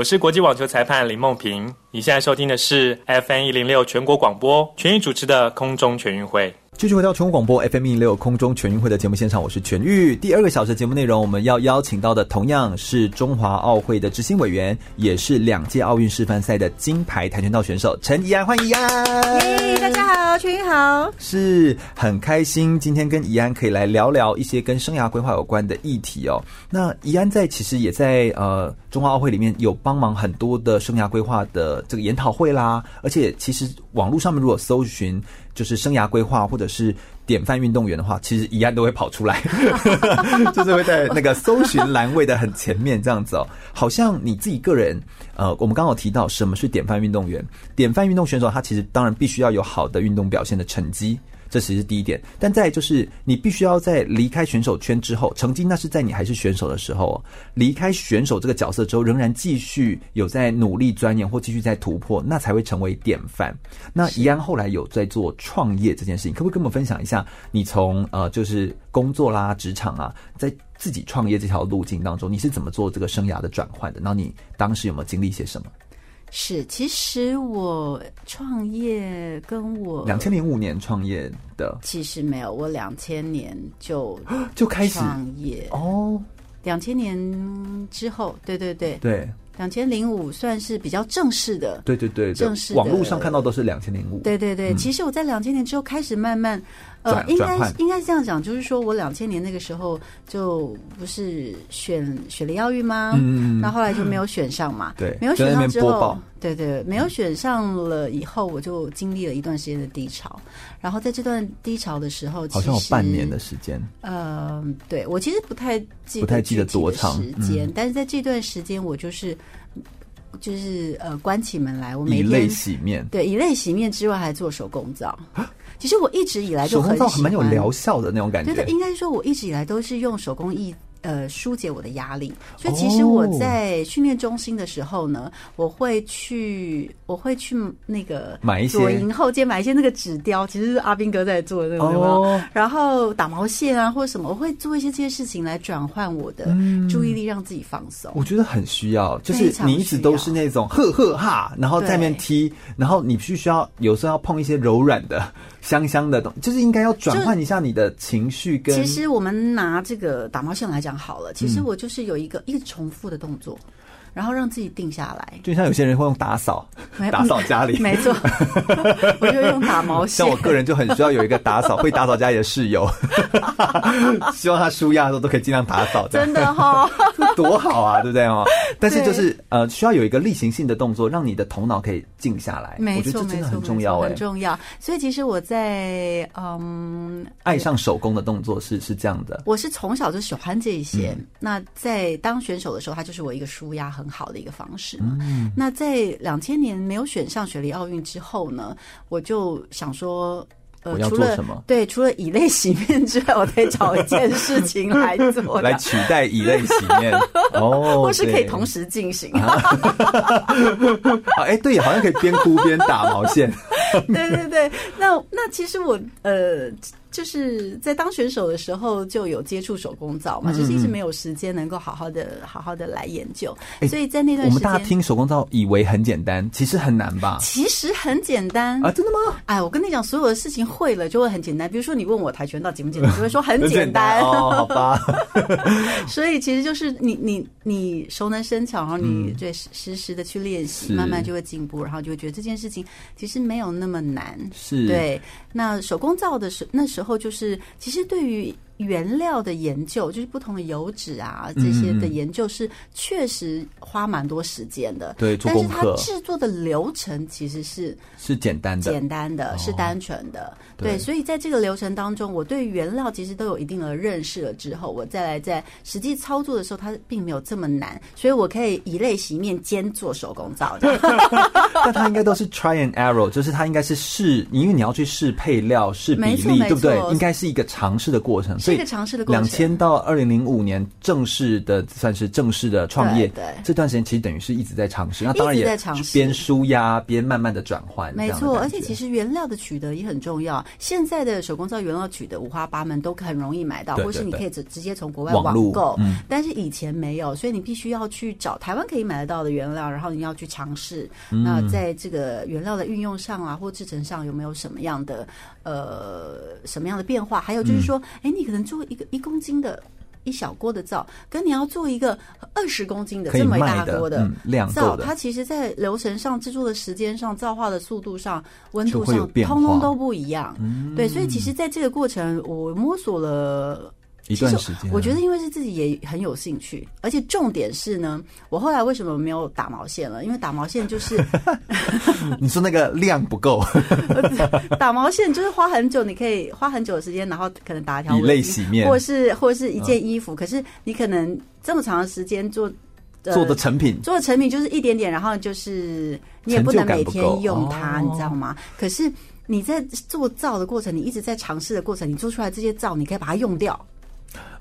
我是国际网球裁判林梦萍，你现在收听的是 FM 一零六全国广播全域主持的空中全运会。继续回到全国广播 FM 一六空中全运会的节目现场，我是全玉。第二个小时节目内容，我们要邀请到的同样是中华奥会的执行委员，也是两届奥运示范赛的金牌跆拳道选手陈怡安，欢迎怡安。耶，大家好，全玉好，是很开心今天跟怡安可以来聊聊一些跟生涯规划有关的议题哦。那怡安在其实也在呃中华奥会里面有帮忙很多的生涯规划的这个研讨会啦，而且其实网络上面如果搜寻。就是生涯规划或者是典范运动员的话，其实一案都会跑出来，<laughs> 就是会在那个搜寻栏位的很前面这样子哦。好像你自己个人，呃，我们刚好提到什么是典范运动员，典范运动选手他其实当然必须要有好的运动表现的成绩。这其实是第一点，但再就是你必须要在离开选手圈之后，曾经那是在你还是选手的时候，离开选手这个角色之后，仍然继续有在努力钻研或继续在突破，那才会成为典范。那怡安后来有在做创业这件事情，可不可以跟我们分享一下？你从呃就是工作啦、职场啊，在自己创业这条路径当中，你是怎么做这个生涯的转换的？然后你当时有没有经历一些什么？是，其实我创业跟我两千零五年创业的，其实没有，我两千年就 <gasps> 就开始？创业。哦，两千年之后，对对对。对，两千零五算是比较正式的，对对对，正式网络上看到都是两千零五，对对对，其实我在两千年之后开始慢慢。呃，应该应该是这样讲，就是说我两千年那个时候就不是选选了奥运吗？嗯，那后来就没有选上嘛。对，没有选上之后，对对，没有选上了以后，我就经历了一段时间的低潮。然后在这段低潮的时候，好像有半年的时间。呃，对，我其实不太记不太记得多长时间，但是在这段时间，我就是就是呃，关起门来，我每天以泪洗面，对，以泪洗面之外，还做手工皂。<laughs> 其实我一直以来就很手工皂蛮有疗效的那种感觉。对对，应该说我一直以来都是用手工艺。呃，疏解我的压力，所以其实我在训练中心的时候呢，我会去，我会去那个买一些左营后街买一些那个纸雕，其实是阿兵哥在做的那种，哦，然后打毛线啊或者什么，我会做一些这些事情来转换我的注意力，让自己放松。我觉得很需要，就是你一直都是那种呵呵哈，然后在那边踢，然后你必须需要有时候要碰一些柔软的。香香的东西，就是应该要转换一下你的情绪。跟其实我们拿这个打毛线来讲好了，其实我就是有一个一个重复的动作。然后让自己定下来，就像有些人会用打扫，打扫家里，没错，<laughs> 我就用打毛线。像我个人就很需要有一个打扫会打扫家里的室友，<laughs> 希望他舒压的时候都可以尽量打扫。真的哈、哦，<laughs> 多好啊，对不对哦？但是就是呃，需要有一个例行性的动作，让你的头脑可以静下来。没错，我觉得这真的很重要，很重要。所以其实我在嗯，爱上手工的动作是是这样的。我是从小就喜欢这一些。嗯、那在当选手的时候，他就是我一个舒压。很好的一个方式。嗯，那在两千年没有选上雪梨奥运之后呢，我就想说，呃，除了什么？对，除了以泪洗面之外，我得找一件事情来做，来取代以泪洗面 <laughs> 哦，或是可以同时进行。<laughs> 啊，哎，对，好像可以边哭边打毛线。<laughs> 对对对，那那其实我呃。就是在当选手的时候就有接触手工皂嘛，嗯、就是一直没有时间能够好好的、好好的来研究，欸、所以在那段时间，我们大家听手工皂以为很简单，其实很难吧？其实很简单啊，真的吗？哎，我跟你讲，所有的事情会了就会很简单。比如说你问我跆拳道简不简单，<laughs> 就会说很简单哦，好吧。<laughs> <laughs> 所以其实就是你你你熟能生巧，然后你对实时的去练习，慢慢就会进步，然后就会觉得这件事情其实没有那么难。是对。那手工皂的时那时然后就是，其实对于。原料的研究，就是不同的油脂啊，这些的研究是确实花蛮多时间的。对。但是它制作的流程其实是是简单的，简单的，是单纯的。哦、对，对，所以在这个流程当中，我对原料其实都有一定的认识了之后，我再来在实际操作的时候，它并没有这么难，所以我可以以泪洗面兼做手工皂。<laughs> 但它应该都是 try and error，就是它应该是试，因为你要去试配料、试比例，对不对？应该是一个尝试的过程。所以这个尝试的过程，两千到二零零五年正式的算是正式的创业，对，对。这段时间其实等于是一直在尝试，那当然也边纾压边慢慢的转换，没错。而且其实原料的取得也很重要，现在的手工皂原料取得五花八门，都很容易买到，对对对，或是你可以直直接从国外网购，嗯，但是以前没有，所以你必须要去找台湾可以买得到的原料，然后你要去尝试，嗯，那在这个原料的运用上啊，或制成上有没有什么样的呃什么样的变化？还有就是说，哎，嗯，你可能做一个一公斤的。一小锅的灶，跟你要做一个二十公斤的这么一大锅的灶，它其实在流程上、制作的时间上、造化的速度上、温度上，通通都不一样。对，所以其实在这个过程，我摸索了。一段时间，我觉得因为是自己也很有兴趣，而且重点是呢，我后来为什么没有打毛线了？因为打毛线就是 <laughs> 你说那个量不够，<laughs> 打毛线就是花很久，你可以花很久的时间，然后可能打一条以泪洗面，或是或是一件衣服，嗯、可是你可能这么长的时间做、呃、做的成品，做的成品就是一点点，然后就是你也不能每天用它，你知道吗？可是你在做皂的过程，你一直在尝试的过程，你做出来这些皂，你可以把它用掉。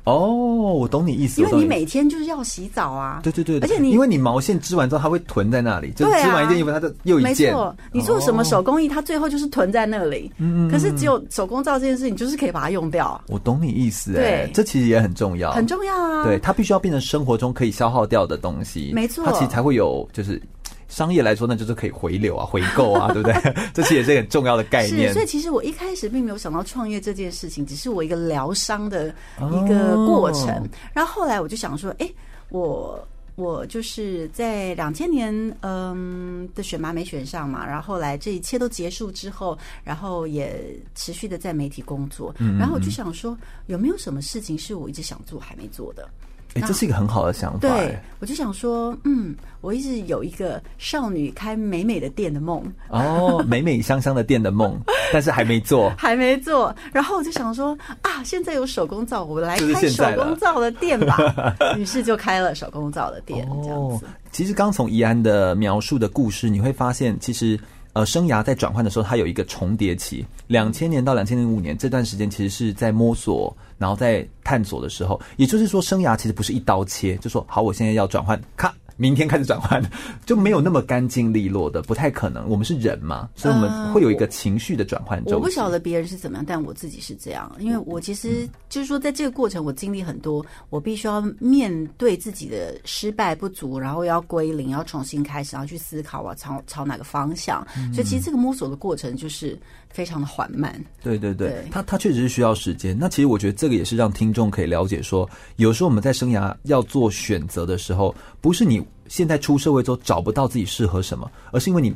哦，我懂你意思。因为你每天就是要洗澡啊，对对对，而且你因为你毛线织完之后，它会囤在那里，就织完一件衣服，它就又一件。没错，你做什么手工艺，它最后就是囤在那里。嗯，可是只有手工皂这件事情，就是可以把它用掉。我懂你意思，哎，这其实也很重要，很重要啊。对，它必须要变成生活中可以消耗掉的东西，没错，它其实才会有就是。商业来说，那就是可以回流啊，回购啊，<laughs> 对不对？<laughs> 这其实也是很重要的概念。是，所以其实我一开始并没有想到创业这件事情，只是我一个疗伤的一个过程。哦、然后后来我就想说，哎，我我就是在两千年嗯的选拔没选上嘛，然后后来这一切都结束之后，然后也持续的在媒体工作，然后我就想说，有没有什么事情是我一直想做还没做的？哎，这是一个很好的想法。对，我就想说，嗯，我一直有一个少女开美美的店的梦。哦，美美香香的店的梦，<laughs> 但是还没做，还没做。然后我就想说，啊，现在有手工皂，我来开手工皂的店吧。<laughs> 于是就开了手工皂的店。哦，这样子。其实刚从怡安的描述的故事，你会发现，其实。呃，生涯在转换的时候，它有一个重叠期。两千年到两千零五年这段时间，其实是在摸索，然后在探索的时候。也就是说，生涯其实不是一刀切，就说好，我现在要转换，咔。明天开始转换，<laughs> 就没有那么干净利落的，不太可能。我们是人嘛，所以我们会有一个情绪的转换。我不晓得别人是怎么样，但我自己是这样。因为我其实就是说，在这个过程，我经历很多，我必须要面对自己的失败不足，然后要归零，要重新开始，然后去思考我朝朝哪个方向。所以其实这个摸索的过程就是非常的缓慢。对对对，对它它确实是需要时间。那其实我觉得这个也是让听众可以了解说，有时候我们在生涯要做选择的时候，不是你。现在出社会之后找不到自己适合什么，而是因为你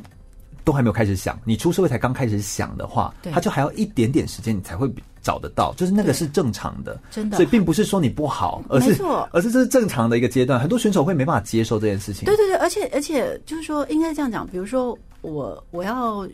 都还没有开始想。你出社会才刚开始想的话，他就还要一点点时间，你才会找得到。就是那个是正常的，真的。所以并不是说你不好，而是而是这是正常的一个阶段。很多选手会没办法接受这件事情。对对对，而且而且就是说，应该这样讲。比如说我我要。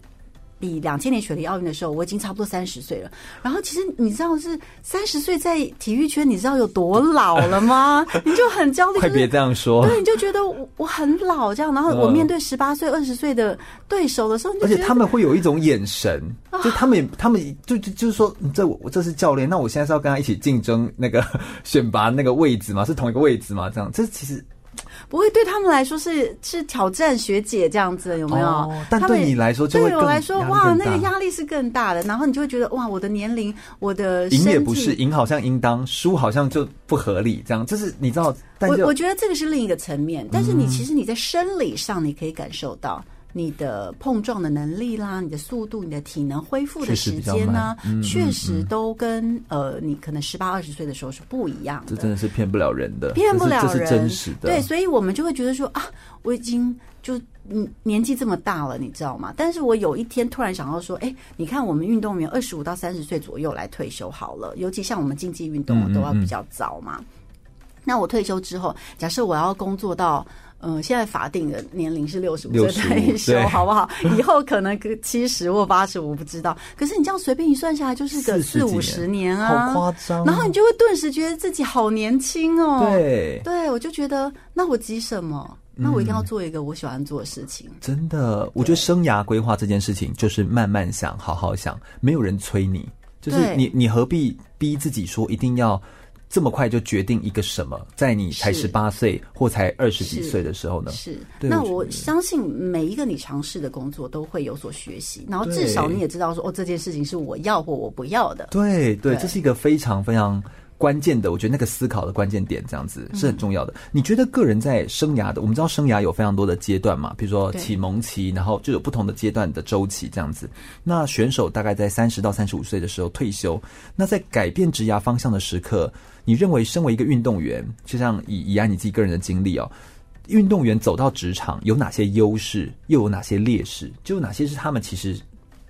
比两千年雪梨奥运的时候，我已经差不多三十岁了。然后，其实你知道是三十岁在体育圈，你知道有多老了吗？<laughs> 你就很焦虑。快别这样说。对，你就觉得我我很老这样。然后我面对十八岁、二十岁的对手的时候，而且他们会有一种眼神，就他们他们就就就是说，这我这是教练，那我现在是要跟他一起竞争那个 <laughs> 选拔那个位置吗？是同一个位置吗？这样，这其实。不会对他们来说是是挑战学姐这样子，有没有？哦、但对你来说就会，对我来说，哇，那个压力是更大的。然后你就会觉得，哇，我的年龄，我的赢也不是赢，好像应当输，好像就不合理。这样，就是你知道，但我我觉得这个是另一个层面。但是你其实你在生理上，你可以感受到。你的碰撞的能力啦，你的速度，你的体能恢复的时间呢，确实，都跟呃，你可能十八二十岁的时候是不一样的。这真的是骗不了人的，骗不了人，这是真实的。对，所以我们就会觉得说啊，我已经就嗯年纪这么大了，你知道吗？但是我有一天突然想到说，哎，你看我们运动员二十五到三十岁左右来退休好了，尤其像我们竞技运动都要比较早嘛。嗯嗯嗯，那我退休之后，假设我要工作到。嗯，现在法定的年龄是六十五岁退休，好不好？以后可能七十或八十我，不知道。可是你这样随便一算下来，就是个四五十年啊，好夸张。然后你就会顿时觉得自己好年轻哦。对，对我就觉得，那我急什么？那我一定要做一个我喜欢做的事情。真的，我觉得生涯规划这件事情就是慢慢想，好好想，没有人催你。就是你你何必逼自己说一定要这么快就决定一个什么，在你才十八岁或才二十几岁的时候呢？是，对那我相信每一个你尝试的工作都会有所学习，然后至少你也知道说哦，这件事情是我要或我不要的。对对，这是一个非常非常。关键的，我觉得那个思考的关键点，这样子是很重要的。嗯、你觉得个人在生涯的，我们知道生涯有非常多的阶段嘛，比如说启蒙期，然后就有不同的阶段的周期这样子。那选手大概在三十到三十五岁的时候退休，那在改变职涯方向的时刻，你认为身为一个运动员，就像以以安你自己个人的经历哦，运动员走到职场有哪些优势，又有哪些劣势？就有哪些是他们其实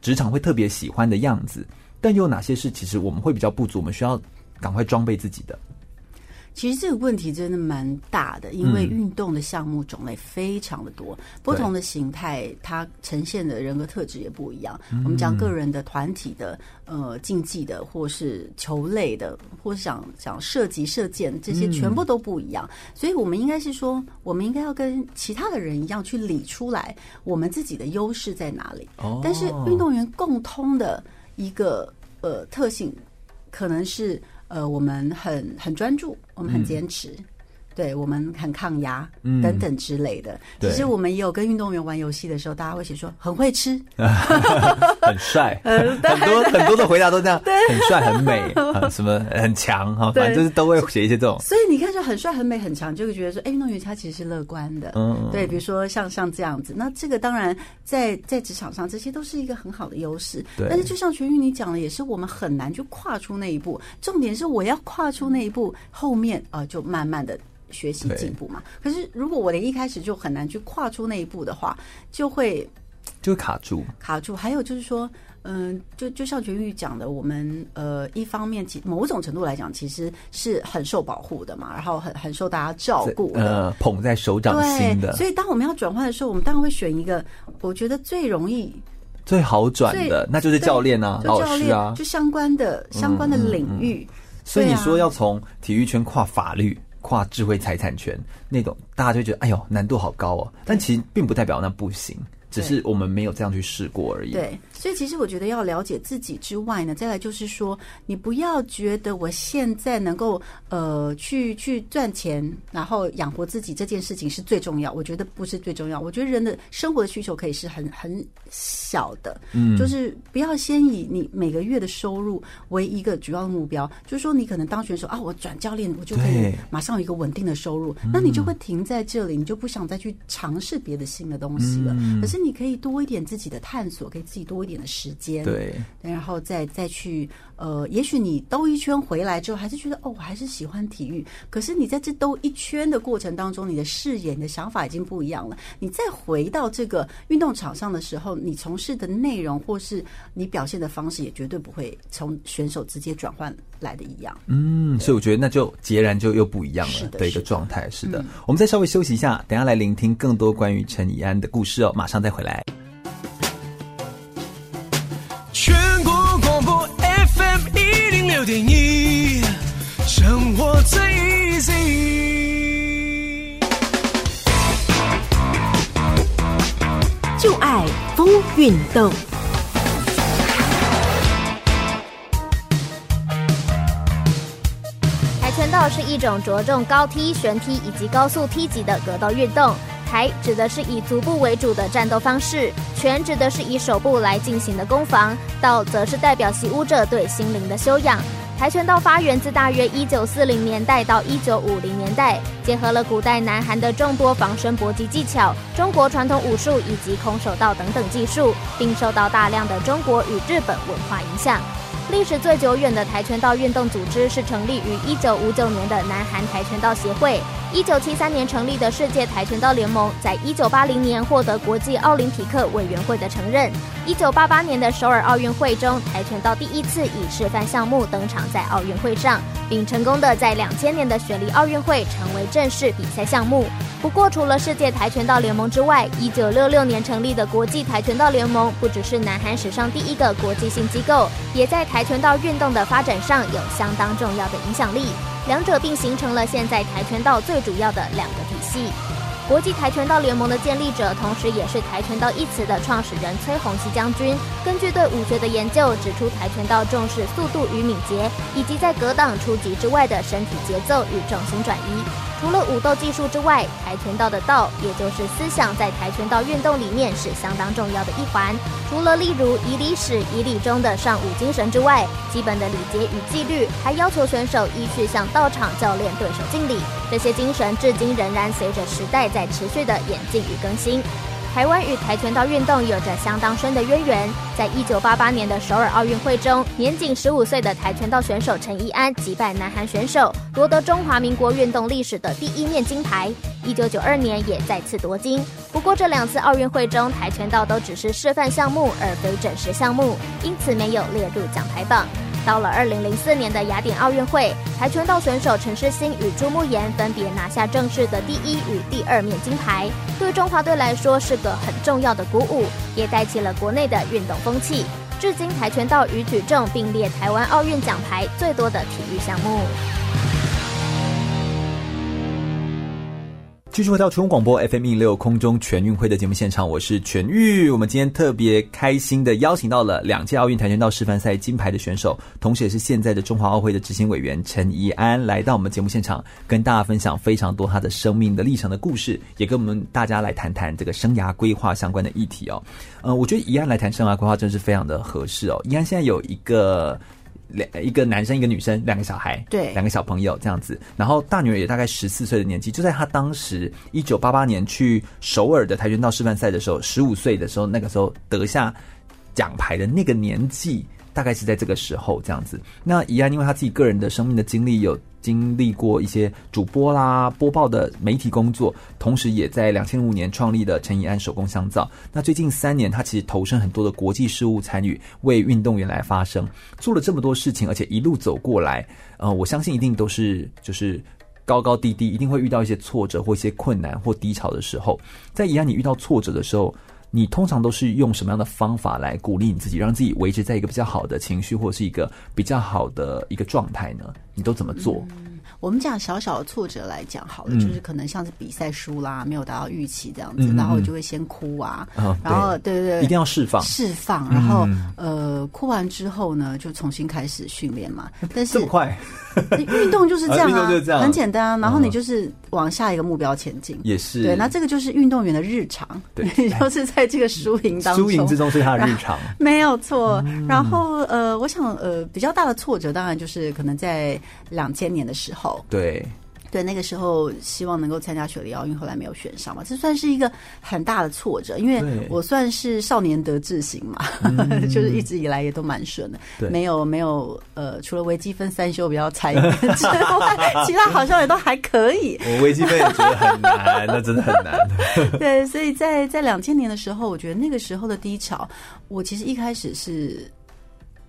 职场会特别喜欢的样子，但又有哪些是其实我们会比较不足，我们需要。赶快装备自己的。其实这个问题真的蛮大的，因为运动的项目种类非常的多，嗯、不同的形态它呈现的人格特质也不一样。我们讲个人的、团体的、呃竞技的，或是球类的，或是想想射击、射箭这些，全部都不一样。嗯、所以我们应该是说，我们应该要跟其他的人一样去理出来我们自己的优势在哪里。哦、但是运动员共通的一个呃特性，可能是。呃，我们很很专注，我们很坚持。嗯对，我们很抗压，等等之类的。其实我们也有跟运动员玩游戏的时候，大家会写说很会吃，<laughs> <laughs> 很帅，<laughs> 很多很多的回答都这样，很帅很美，什么很强哈，反正就是都会写一些这种。所以你看，就很帅很美很强，就会觉得说，哎，运动员他其实是乐观的。嗯，对，比如说像像这样子，那这个当然在在职场上，这些都是一个很好的优势。但是就像全玉你讲的，也是我们很难去跨出那一步。重点是我要跨出那一步，后面啊就慢慢的。学习进步嘛？可是如果我连一开始就很难去跨出那一步的话，就会就会卡住，卡住。还有就是说，嗯、呃，就就像全玉讲的，我们呃，一方面其某种程度来讲，其实是很受保护的嘛，然后很很受大家照顾，呃，捧在手掌心的。所以当我们要转换的时候，我们当然会选一个我觉得最容易、最好转的，那就是教练啊，就教练老师啊，就相关的相关的领域。嗯嗯嗯、所以你说要从体育圈跨法律。跨智慧财产权那种，大家就觉得哎呦难度好高哦，但其实并不代表那不行。只是我们没有这样去试过而已。对，所以其实我觉得要了解自己之外呢，再来就是说，你不要觉得我现在能够呃去去赚钱，然后养活自己这件事情是最重要。我觉得不是最重要。我觉得人的生活的需求可以是很很小的，嗯，就是不要先以你每个月的收入为一个主要的目标。就是说，你可能当选手啊，我转教练，我就可以马上有一个稳定的收入，那你就会停在这里，你就不想再去尝试别的新的东西了。嗯、可是。你可以多一点自己的探索，给自己多一点的时间，对，然后再再去呃，也许你兜一圈回来之后，还是觉得哦，我还是喜欢体育。可是你在这兜一圈的过程当中，你的视野、你的想法已经不一样了。你再回到这个运动场上的时候，你从事的内容或是你表现的方式，也绝对不会从选手直接转换来的一样。嗯，所以我觉得那就截然就又不一样了的一个状态。是的，是的，嗯、我们再稍微休息一下，等下来聆听更多关于陈以安的故事哦。马上再回来。一零六点一，生活最 easy。就爱风运动。跆拳道是一种着重高踢、旋踢以及高速踢击的格斗运动。跆指的是以足部为主的战斗方式，拳指的是以手部来进行的攻防，道则是代表习武者对心灵的修养。跆拳道发源自大约一九四零年代到一九五零年代，结合了古代南韩的众多防身搏击技巧、中国传统武术以及空手道等等技术，并受到大量的中国与日本文化影响。历史最久远的跆拳道运动组织是成立于一九五九年的南韩跆拳道协会。一九七三年成立的世界跆拳道联盟，在一九八零年获得国际奥林匹克委员会的承认。一九八八年的首尔奥运会中，跆拳道第一次以示范项目登场在奥运会上，并成功的在两千年的雪梨奥运会成为正式比赛项目。不过，除了世界跆拳道联盟之外，一九六六年成立的国际跆拳道联盟，不只是南韩史上第一个国际性机构，也在跆拳道运动的发展上有相当重要的影响力。两者并形成了现在跆拳道最主要的两个体系。国际跆拳道联盟的建立者，同时也是跆拳道一词的创始人崔洪熙将军，根据对武学的研究指出，跆拳道重视速度与敏捷，以及在格挡出击之外的身体节奏与重心转移。除了武斗技术之外，跆拳道的道，也就是思想，在跆拳道运动里面是相当重要的一环。除了例如以礼始、以礼终的上武精神之外，基本的礼节与纪律，还要求选手依序向道场教练对手敬礼。这些精神至今仍然随着时代在在持续的演进与更新。台湾与跆拳道运动有着相当深的渊源。在一九八八年的首尔奥运会中，年仅十五岁的跆拳道选手陈怡安击败南韩选手，夺得中华民国运动历史的第一面金牌。一九九二年也再次夺金。不过这两次奥运会中，跆拳道都只是示范项目，而非正式项目，因此没有列入奖牌榜。到了二零零四年的雅典奥运会，跆拳道选手陈诗欣与朱木炎分别拿下正式的第一与第二面金牌，对中华队来说是个很重要的鼓舞，也带起了国内的运动风气。至今，跆拳道与举重并列台湾奥运奖牌最多的体育项目。继续回到全国广播 FM 一六空中全运会的节目现场，我是全玉。我们今天特别开心的邀请到了两届奥运跆拳道示范赛金牌的选手，同时也是现在的中华奥会的执行委员陈怡安，来到我们节目现场，跟大家分享非常多他的生命的历程的故事，也跟我们大家来谈谈这个生涯规划相关的议题哦。呃，我觉得怡安来谈生涯规划真是非常的合适哦。怡安现在有一个。两一个男生一个女生两个小孩，对，两个小朋友这样子，然后大女儿也大概十四岁的年纪，就在她当时一九八八年去首尔的跆拳道示范赛的时候，十五岁的时候，那个时候得下奖牌的那个年纪，大概是在这个时候这样子。那怡安因为他自己个人的生命的经历有。经历过一些主播啦、播报的媒体工作，同时也在两千零五年创立了陈怡安手工香皂。那最近三年，他其实投身很多的国际事务参与，为运动员来发声，做了这么多事情，而且一路走过来，呃，我相信一定都是就是高高低低，一定会遇到一些挫折或一些困难或低潮的时候。在怡安，你遇到挫折的时候，你通常都是用什么样的方法来鼓励你自己，让自己维持在一个比较好的情绪，或者是一个比较好的一个状态呢？你都怎么做？我们讲小小的挫折来讲好了，嗯、就是可能像是比赛输啦，没有达到预期这样子，嗯、然后就会先哭啊，嗯、然后对对对，一定要释放。释放，然后、嗯、呃哭完之后呢，就重新开始训练嘛。<laughs> 但是这么快，<laughs> 运动就是这样啊，<laughs> 这样很简单啊。然后你就是往下一个目标前进，也是。对。那这个就是运动员的日常，对，就是在这个输赢当中，输赢之中是他的日常，没有错。嗯、然后呃，我想呃，比较大的挫折当然就是可能在两千年的时候。对，对，那个时候希望能够参加雪梨奥运，后来没有选上嘛，这算是一个很大的挫折，因为我算是少年得志型嘛，<laughs> 就是一直以来也都蛮顺的，对没有没有呃，除了微积分三修比较差一点之外，<laughs> 其他好像也都还可以。我微积分也觉得很难，那真的很难。<laughs> 对，所以在在两千年的时候，我觉得那个时候的低潮，我其实一开始是。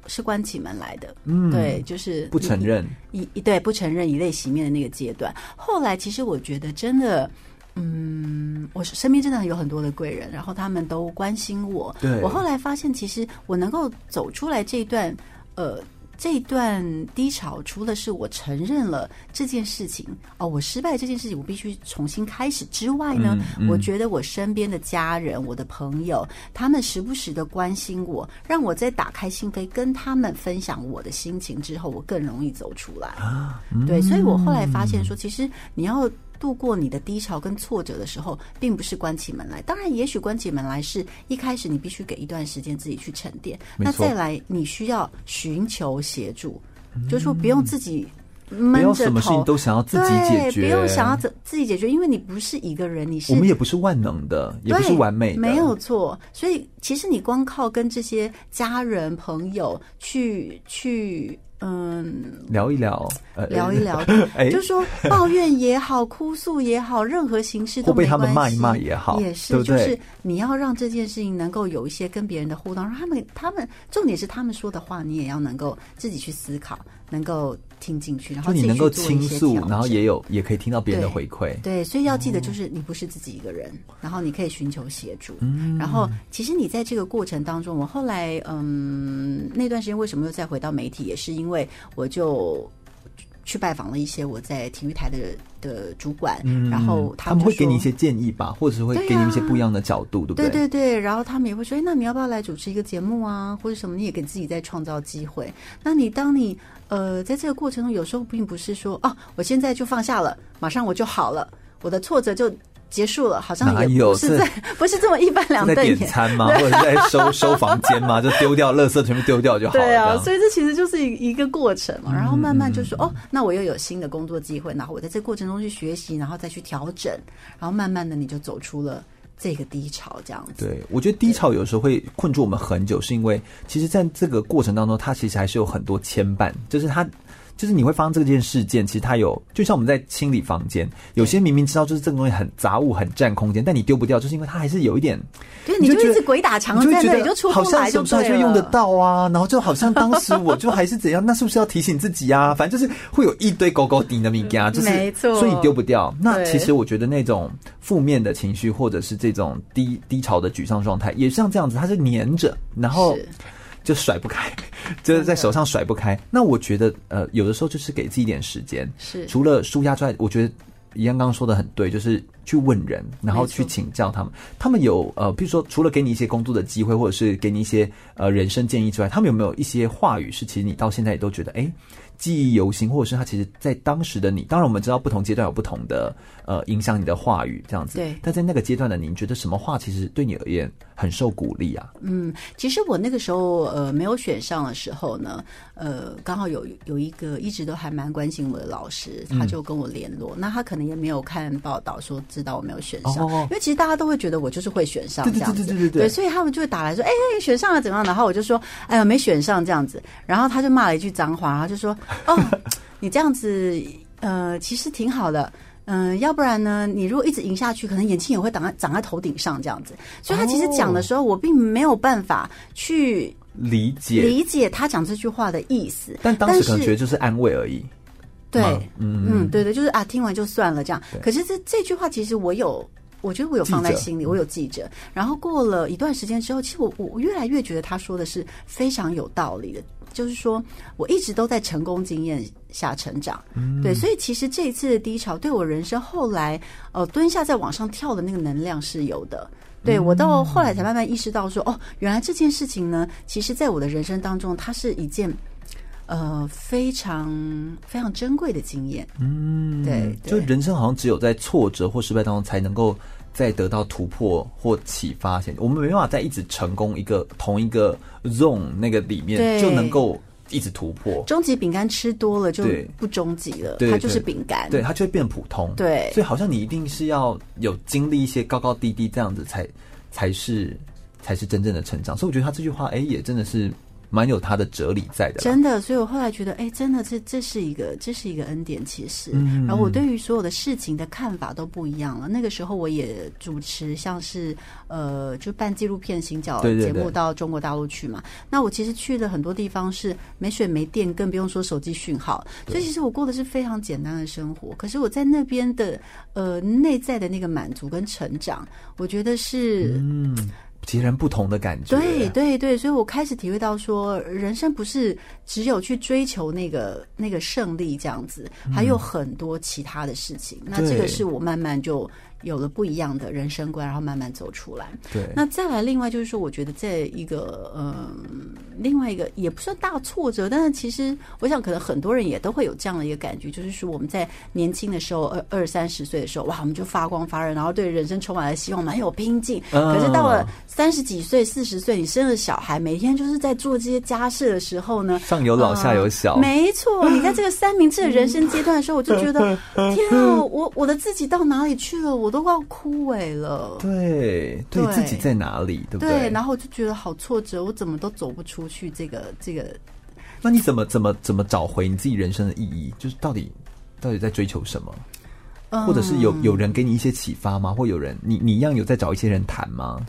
是关起门来的，嗯，对，就是不承认，以对不承认以泪洗面的那个阶段。后来其实我觉得真的，嗯，我身边真的有很多的贵人，然后他们都关心我。对，我后来发现，其实我能够走出来这一段，呃。这一段低潮，除了是我承认了这件事情哦，我失败这件事情，我必须重新开始之外呢，嗯嗯、我觉得我身边的家人、我的朋友，他们时不时的关心我，让我在打开心扉跟他们分享我的心情之后，我更容易走出来。啊嗯、对，所以我后来发现说，其实你要。度过你的低潮跟挫折的时候，并不是关起门来。当然，也许关起门来是一开始你必须给一段时间自己去沉淀。那再来，你需要寻求协助，嗯、就是说不用自己闷着头，什么事情都想要自己解决，不用想要自自己解决，因为你不是一个人，你是我们也不是万能的，也不是完美的，没有错。所以，其实你光靠跟这些家人朋友去去。嗯，聊一聊，呃、聊一聊，<laughs> 哎、就说抱怨也好，哭诉也好，任何形式都。被他们骂一骂也好，也是，对对？就是你要让这件事情能够有一些跟别人的互动，让他们，他们重点是他们说的话，你也要能够自己去思考，能够。听进去，然后你能够倾诉，然后也有也可以听到别人的回馈。对，对，所以要记得，就是你不是自己一个人，哦、然后你可以寻求协助。嗯，然后其实你在这个过程当中，我后来嗯，那段时间为什么又再回到媒体，也是因为我就去拜访了一些我在体育台的的主管，嗯、然后他们，会给你一些建议吧，或者是会给你一些不一样的角度，对，不对？对对对，然后他们也会说：“哎，那你要不要来主持一个节目啊，或者什么？你也给自己在创造机会。那你当你呃在这个过程中，有时候并不是说哦，我现在就放下了，马上我就好了，我的挫折就。”结束了，好像也不是在不是这么一般两瞪眼。在点餐吗？<laughs> 或者是在收收房间吗？就丢掉垃圾全部丢掉就好了。对啊，所以这其实就是一一个过程嘛。然后慢慢就说、嗯、哦，那我又有新的工作机会，然后我在这过程中去学习，然后再去调整，然后慢慢的你就走出了这个低潮，这样子。对，我觉得低潮有时候会困住我们很久，是因为其实在这个过程当中，它其实还是有很多牵绊，就是它。就是你会发生这件事件，其实它有，就像我们在清理房间，有些明明知道就是这个东西很杂物、很占空间，但你丢不掉，就是因为它还是有一点。<laughs> 对，你就一直鬼打墙 <laughs> 就出不来，就对。好像什么时候就用得到啊？然后就好像当时我就还是怎样，<laughs> 那是不是要提醒自己啊？反正就是会有一堆狗狗顶的米家，就是没错，所以丢不掉。那其实我觉得那种负面的情绪，或者是这种低低潮的沮丧状态，也像这样子，它是黏着，然后。就甩不开，<laughs> 就是在手上甩不开。那我觉得，呃，有的时候就是给自己一点时间。是，除了舒压之外，我觉得一样刚刚说的很对，就是去问人，然后去请教他们。他们有呃，比如说，除了给你一些工作的机会，或者是给你一些呃人生建议之外，他们有没有一些话语是其实你到现在也都觉得，哎，记忆犹新，或者是他其实在当时的你，当然我们知道不同阶段有不同的呃影响你的话语这样子。对。但在那个阶段的您，觉得什么话其实对你而言很受鼓励啊？嗯，其实我那个时候呃没有选上的时候呢，呃，刚好有有一个一直都还蛮关心我的老师，他就跟我联络。嗯、那他可能也没有看报道说知道我没有选上，哦、因为其实大家都会觉得我就是会选上这样子，对对对对对对，对，所以他们就会打来说，哎，选上了怎么样？然后我就说，哎呀，没选上这样子。然后他就骂了一句脏话，然后就说。哦，你这样子，呃，其实挺好的，嗯、呃，要不然呢，你如果一直赢下去，可能眼睛也会长在长在头顶上这样子。所以他其实讲的时候，我并没有办法去理解理解他讲这句话的意思。但当时可能觉得就是安慰而已。对，嗯嗯，对对，就是啊，听完就算了这样。可是这这句话其实我有，我觉得我有放在心里，我有记着。然后过了一段时间之后，其实我我越来越觉得他说的是非常有道理的。就是说，我一直都在成功经验下成长，嗯，对，所以其实这一次的低潮对我人生后来呃蹲下再往上跳的那个能量是有的。对，我到后来才慢慢意识到说，哦，原来这件事情呢，其实在我的人生当中，它是一件呃非常非常珍贵的经验。嗯，对，对，就人生好像只有在挫折或失败当中才能够。再得到突破或启发前，我们没办法再一直成功一个同一个 zone 那个里面就能够一直突破。终极饼干吃多了就不终极了，它就是饼干，对，它就会变普通。对，所以好像你一定是要有经历一些高高低低这样子才才是才是真正的成长。所以我觉得他这句话，哎，也真的是。蛮有他的哲理在的，真的，所以我后来觉得，哎，真的，这这是一个，这是一个恩典，其实。嗯。然后我对于所有的事情的看法都不一样了。那个时候我也主持，像是呃，就办纪录片行脚节目到中国大陆去嘛。那我其实去了很多地方是没水没电，更不用说手机讯号。所以其实我过的是非常简单的生活。可是我在那边的呃内在的那个满足跟成长，我觉得是嗯。截然不同的感觉，对对对，所以我开始体会到说，人生不是只有去追求那个那个胜利这样子，还有很多其他的事情。嗯、那这个是我慢慢就。有了不一样的人生观，然后慢慢走出来。对，那再来，另外就是说，我觉得在一个嗯、呃，另外一个也不算大挫折，但是其实我想，可能很多人也都会有这样的一个感觉，就是说我们在年轻的时候，二二三十岁的时候，哇，我们就发光发热，然后对人生充满了希望，蛮有拼劲。可是到了三十几岁、四十岁，你生了小孩，每天就是在做这些家事的时候呢，上有老下有小，呃、没错。你在这个三明治的人生阶段的时候，我就觉得 <laughs> 天啊，我我的自己到哪里去了？我。都要枯萎了，对，对自己在哪里，对不对？对，然后我就觉得好挫折，我怎么都走不出去。这个，这个，那你怎么怎么怎么找回你自己人生的意义？就是到底到底在追求什么？嗯，或者是有有人给你一些启发吗？或有人你你一样有在找一些人谈吗？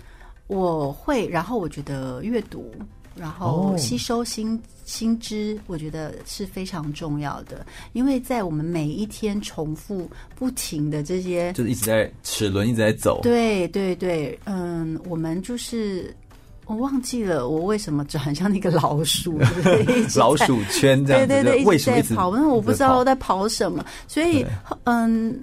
我会，然后我觉得阅读。然后吸收新、哦、新知，我觉得是非常重要的，因为在我们每一天重复不停的这些，就是一直在齿轮一直在走。对对对，嗯，我们就是我忘记了我为什么就很像那个老鼠，<laughs> 老鼠圈这样子，对对对，为什么一直在跑？因为我不知道我在跑什么，所以嗯，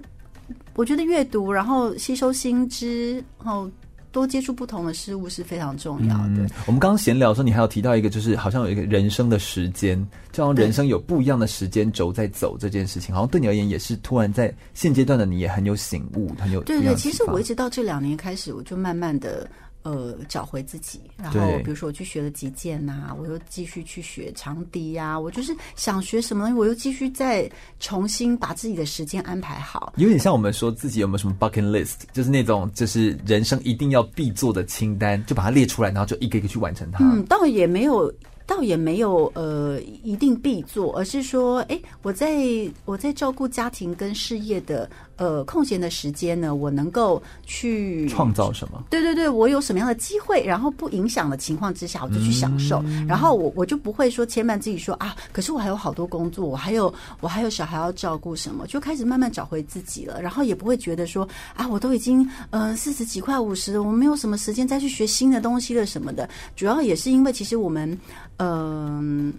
我觉得阅读，然后吸收新知，然后。多接触不同的事物是非常重要的。嗯、我们刚刚闲聊的时候，你还有提到一个，就是好像有一个人生的时间，就好像人生有不一样的时间轴在走这件事情，好像对你而言也是突然在现阶段的你也很有醒悟，很有对对。其实我一直到这两年开始，我就慢慢的。呃，找回自己，然后比如说我去学了击剑呐、啊，我又继续去学长笛呀、啊，我就是想学什么东西，我又继续再重新把自己的时间安排好。有点像我们说自己有没有什么 bucket list，就是那种就是人生一定要必做的清单，就把它列出来，然后就一个一个去完成它。嗯，倒也没有。倒也没有呃一定必做，而是说，哎，我在我在照顾家庭跟事业的呃空闲的时间呢，我能够去创造什么？对对对，我有什么样的机会，然后不影响的情况之下，我就去享受。嗯、然后我我就不会说牵绊自己说啊，可是我还有好多工作，我还有我还有小孩要照顾，什么就开始慢慢找回自己了。然后也不会觉得说啊，我都已经呃四十几块五十了，我没有什么时间再去学新的东西了什么的。主要也是因为其实我们。嗯，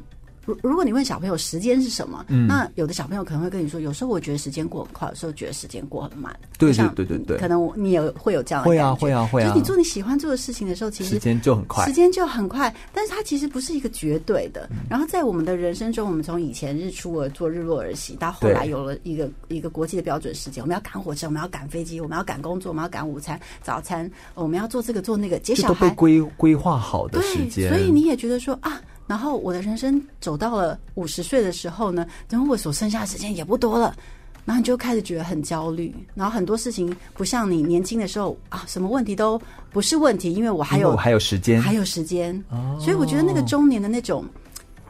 如如果你问小朋友时间是什么，嗯，那有的小朋友可能会跟你说，有时候我觉得时间过很快，有时候觉得时间过很慢。对对对对对，可能你也会有这样的会啊会啊会啊。就是你做你喜欢做的事情的时候，其实时间就很快，时间就很快。但是它其实不是一个绝对的。然后在我们的人生中，我们从以前日出而作，日落而息，到后来有了一个一个国际的标准时间，我们要赶火车，我们要赶飞机，我们要赶工作，我们要赶午餐、早餐，我们要做这个做那个，接小孩都被规规划好的时间。所以你也觉得说啊。然后我的人生走到了五十岁的时候呢，等我所剩下的时间也不多了，然后你就开始觉得很焦虑，然后很多事情不像你年轻的时候啊，什么问题都不是问题，因为我还有我还有时间，还有时间，哦，所以我觉得那个中年的那种，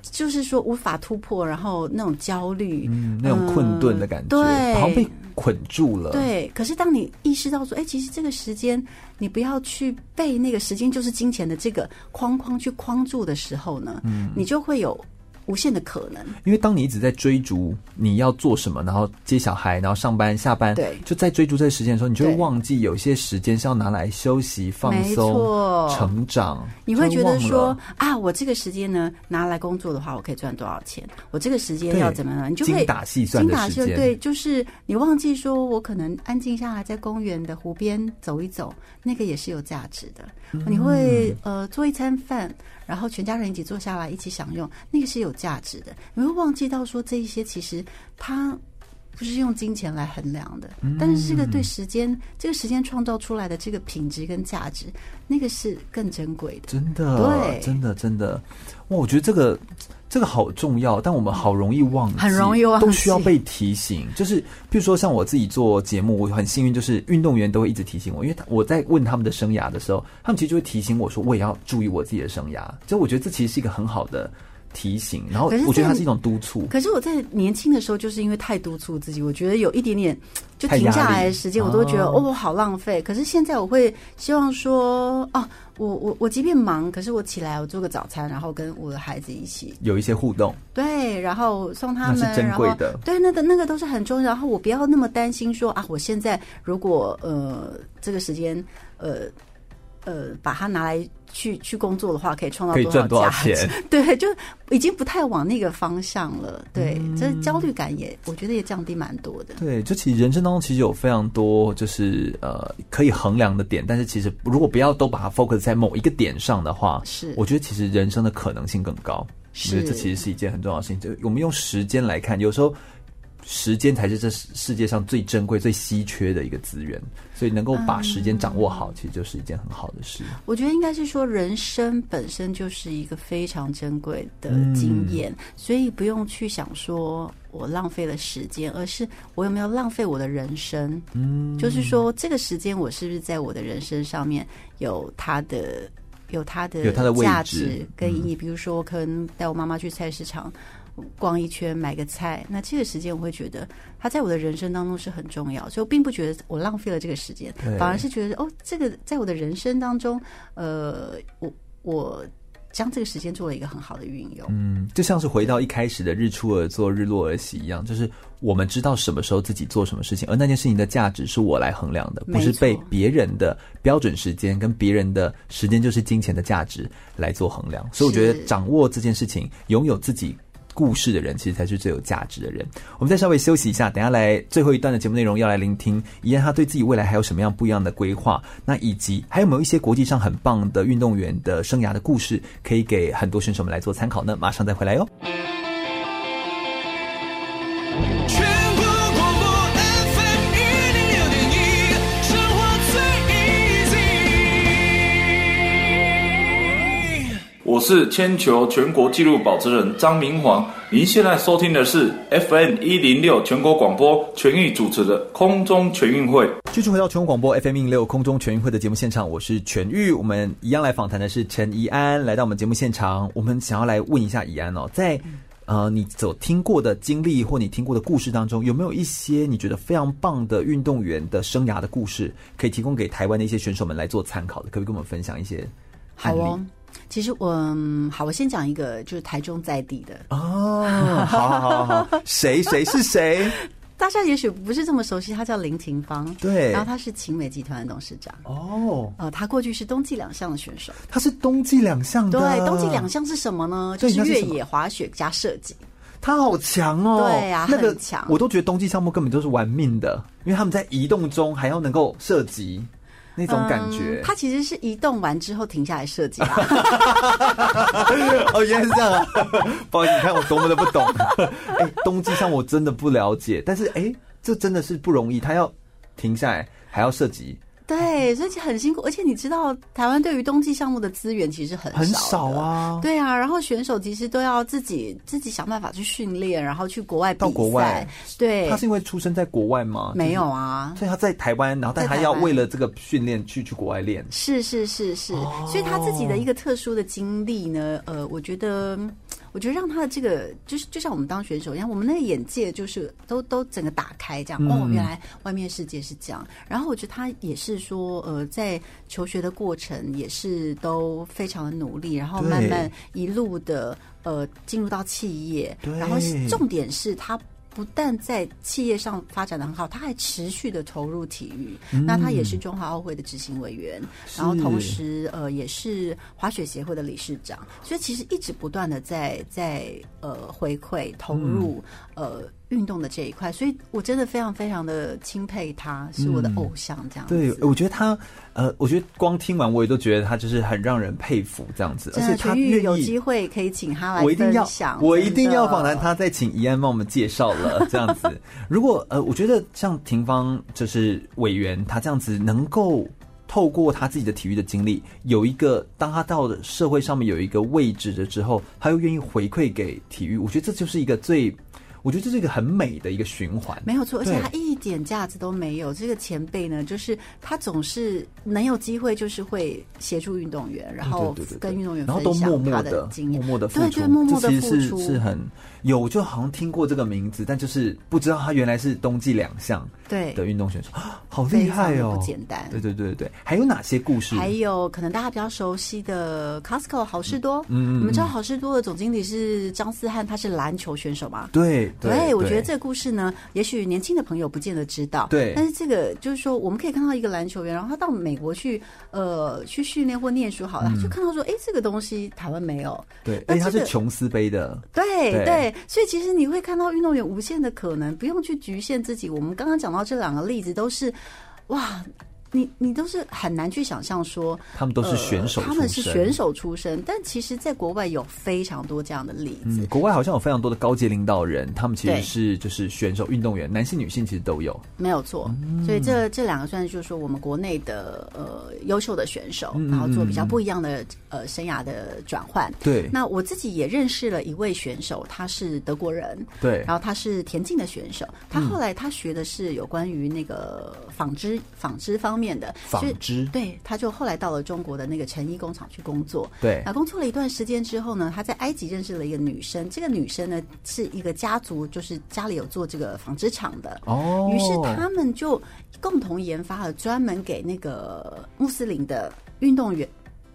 就是说无法突破，然后那种焦虑，嗯，那种困顿的感觉，对，好像被捆住了。对，可是当你意识到说，哎，其实这个时间。你不要去被那个时间就是金钱的这个框框去框住的时候呢，嗯，你就会有。无限的可能，因为当你一直在追逐你要做什么，然后接小孩，然后上班下班，对，就在追逐这个时间的时候，你就会忘记有些时间是要拿来休息、放松、成长。你会觉得说啊，我这个时间呢拿来工作的话，我可以赚多少钱？我这个时间要怎么样？你就会精打细算的时间。对，就是你忘记说我可能安静下来，在公园的湖边走一走，那个也是有价值的。嗯、你会呃做一餐饭。然后全家人一起坐下来一起享用，那个是有价值的。你会忘记到说这一些其实它不是用金钱来衡量的，嗯、但是这个对时间，这个时间创造出来的这个品质跟价值，那个是更珍贵的。真的，对，真的，真的，哇！我觉得这个。这个好重要，但我们好容易忘记，很容易忘记，都需要被提醒。就是，比如说像我自己做节目，我很幸运，就是运动员都会一直提醒我，因为我在问他们的生涯的时候，他们其实就会提醒我说，我也要注意我自己的生涯。所以我觉得这其实是一个很好的。提醒，然后我觉得它是一种督促。可是我在年轻的时候，就是因为太督促自己，我觉得有一点点就停下来的时间，我都觉得哦，好浪费。可是现在我会希望说，哦，我我我即便忙，可是我起来我做个早餐，然后跟我的孩子一起有一些互动，对，然后送他们，那是珍贵的，对，那个那个都是很重要。然后我不要那么担心说啊，我现在如果呃这个时间呃。呃，把它拿来去去工作的话，可以创造多少价值？<laughs> 对，就已经不太往那个方向了。对，嗯、这焦虑感也，我觉得也降低蛮多的。对，就其实人生当中其实有非常多就是呃可以衡量的点，但是其实如果不要都把它 focus 在某一个点上的话，是我觉得其实人生的可能性更高。是，我觉得这其实是一件很重要的事情。就我们用时间来看，有时候。时间才是这世界上最珍贵、最稀缺的一个资源，所以能够把时间掌握好，其实就是一件很好的事。我觉得应该是说，人生本身就是一个非常珍贵的经验，所以不用去想说我浪费了时间，而是我有没有浪费我的人生。嗯，就是说这个时间我是不是在我的人生上面有它的、有它的、有它的价值跟意义？比如说，我可能带我妈妈去菜市场。逛一圈买个菜，那这个时间我会觉得它在我的人生当中是很重要，所以我并不觉得我浪费了这个时间，反而是觉得哦，这个在我的人生当中，呃，我我将这个时间做了一个很好的运用。嗯，就像是回到一开始的日出而作，日落而息一样，就是我们知道什么时候自己做什么事情，而那件事情的价值是我来衡量的，不是被别人的标准时间跟别人的时间就是金钱的价值来做衡量。所以我觉得掌握这件事情，拥有自己。故事的人，其实才是最有价值的人。我们再稍微休息一下，等下来最后一段的节目内容，要来聆听怡安他对自己未来还有什么样不一样的规划，那以及还有没有一些国际上很棒的运动员的生涯的故事，可以给很多选手们来做参考呢？马上再回来哟。我是铅球全国纪录保持人张明煌，您现在收听的是 FM 一零六全国广播全域主持的空中全运会。继续回到全国广播 FM 一零六空中全运会的节目现场，我是全域，我们一样来访谈的是陈怡安，来到我们节目现场，我们想要来问一下怡安哦，在呃你所听过的经历或你听过的故事当中，有没有一些你觉得非常棒的运动员的生涯的故事，可以提供给台湾的一些选手们来做参考的？可不可以跟我们分享一些？好哦。其实我、好，我先讲一个，就是台中在地的哦，好好好，谁谁是谁？大家也许不是这么熟悉，他叫林廷芳，对，然后他是勤美集团的董事长哦，呃，他过去是冬季两项的选手，他是冬季两项的，对，冬季两项是什么呢？就是越野滑雪加射击，他好强哦，对、啊，那个强，我都觉得冬季项目根本都是玩命的，因为他们在移动中还要能够射击。那种感觉，它、嗯、其实是移动完之后停下来设计的。<laughs> 哦，原来是这样啊！<laughs> 不好意思，你看我多么的不懂。<laughs> 哎、欸，冬季上我真的不了解，但是哎、欸，这真的是不容易，它要停下来，还要射击。对，所以很辛苦，而且你知道，台湾对于冬季项目的资源其实很少，很少啊。对啊，然后选手其实都要自己自己想办法去训练，然后去国外比赛。到国外，对。他是因为出生在国外吗？没有啊，所以他在台湾，然后但他要为了这个训练去去国外练。是是是是，哦，所以他自己的一个特殊的经历呢，呃，我觉得。我觉得让他的这个就是就像我们当选手一样，我们那个眼界就是都都整个打开，这样、嗯、哦，原来外面世界是这样。然后我觉得他也是说，呃，在求学的过程也是都非常的努力，然后慢慢一路的呃进入到企业，然后重点是他。不但在企业上发展的很好，他还持续的投入体育。嗯、那他也是中华奥会的执行委员，然后同时呃也是滑雪协会的理事长，所以其实一直不断的在在呃回馈投入、嗯、呃。运动的这一块，所以我真的非常非常的钦佩他，是我的偶像这样子。嗯、对，我觉得他，呃，我觉得光听完我也都觉得他就是很让人佩服这样子。而且他愿意有机会可以请他来分享，我一定要，我一定要访谈他，再请怡安帮我们介绍了这样子。<laughs> 如果呃，我觉得像廷芳就是委员，他这样子能够透过他自己的体育的经历，有一个当他到了社会上面有一个位置的之后，他又愿意回馈给体育，我觉得这就是一个最。我觉得这是一个很美的一个循环，没有错，而且他一点架子都没有。这个前辈呢，就是他总是能有机会，就是会协助运动员，然后跟运动员分享他的经验，默默的付出，对对，默默的付出，其实是，是很有，就好像听过这个名字，但就是不知道他原来是冬季两项对的运动选手，<gasps> 好厉害哦，不简单。对对对对，还有哪些故事？还有可能大家比较熟悉的 Costco 好事多，嗯，你们知道好事多的总经理是张思翰，他是篮球选手吗？对。对，对，我觉得这个故事呢，也许年轻的朋友不见得知道。对，但是这个就是说，我们可以看到一个篮球员，然后他到美国去，呃，去训练或念书好了，嗯、就看到说，哎，这个东西台湾没有。对，而且他是琼斯杯的。对对，对，所以其实你会看到运动员无限的可能，不用去局限自己。我们刚刚讲到这两个例子，都是哇。你你都是很难去想象说，他们都是选手、呃，他们是选手出身，但其实，在国外有非常多这样的例子。嗯，国外好像有非常多的高阶领导人，他们其实是就是选手、运动员，男性、女性其实都有，没有错。嗯、所以这这两个算是就是说我们国内的呃优秀的选手，然后做比较不一样的呃生涯的转换。对，那我自己也认识了一位选手，他是德国人，对，然后他是田径的选手，他后来他学的是有关于那个纺织纺织方面的纺织，对，他就后来到了中国的那个成衣工厂去工作。对，那工作了一段时间之后呢，他在埃及认识了一个女生。这个女生呢是一个家族，就是家里有做这个纺织厂的。哦，于是他们就共同研发了专门给那个穆斯林的运动员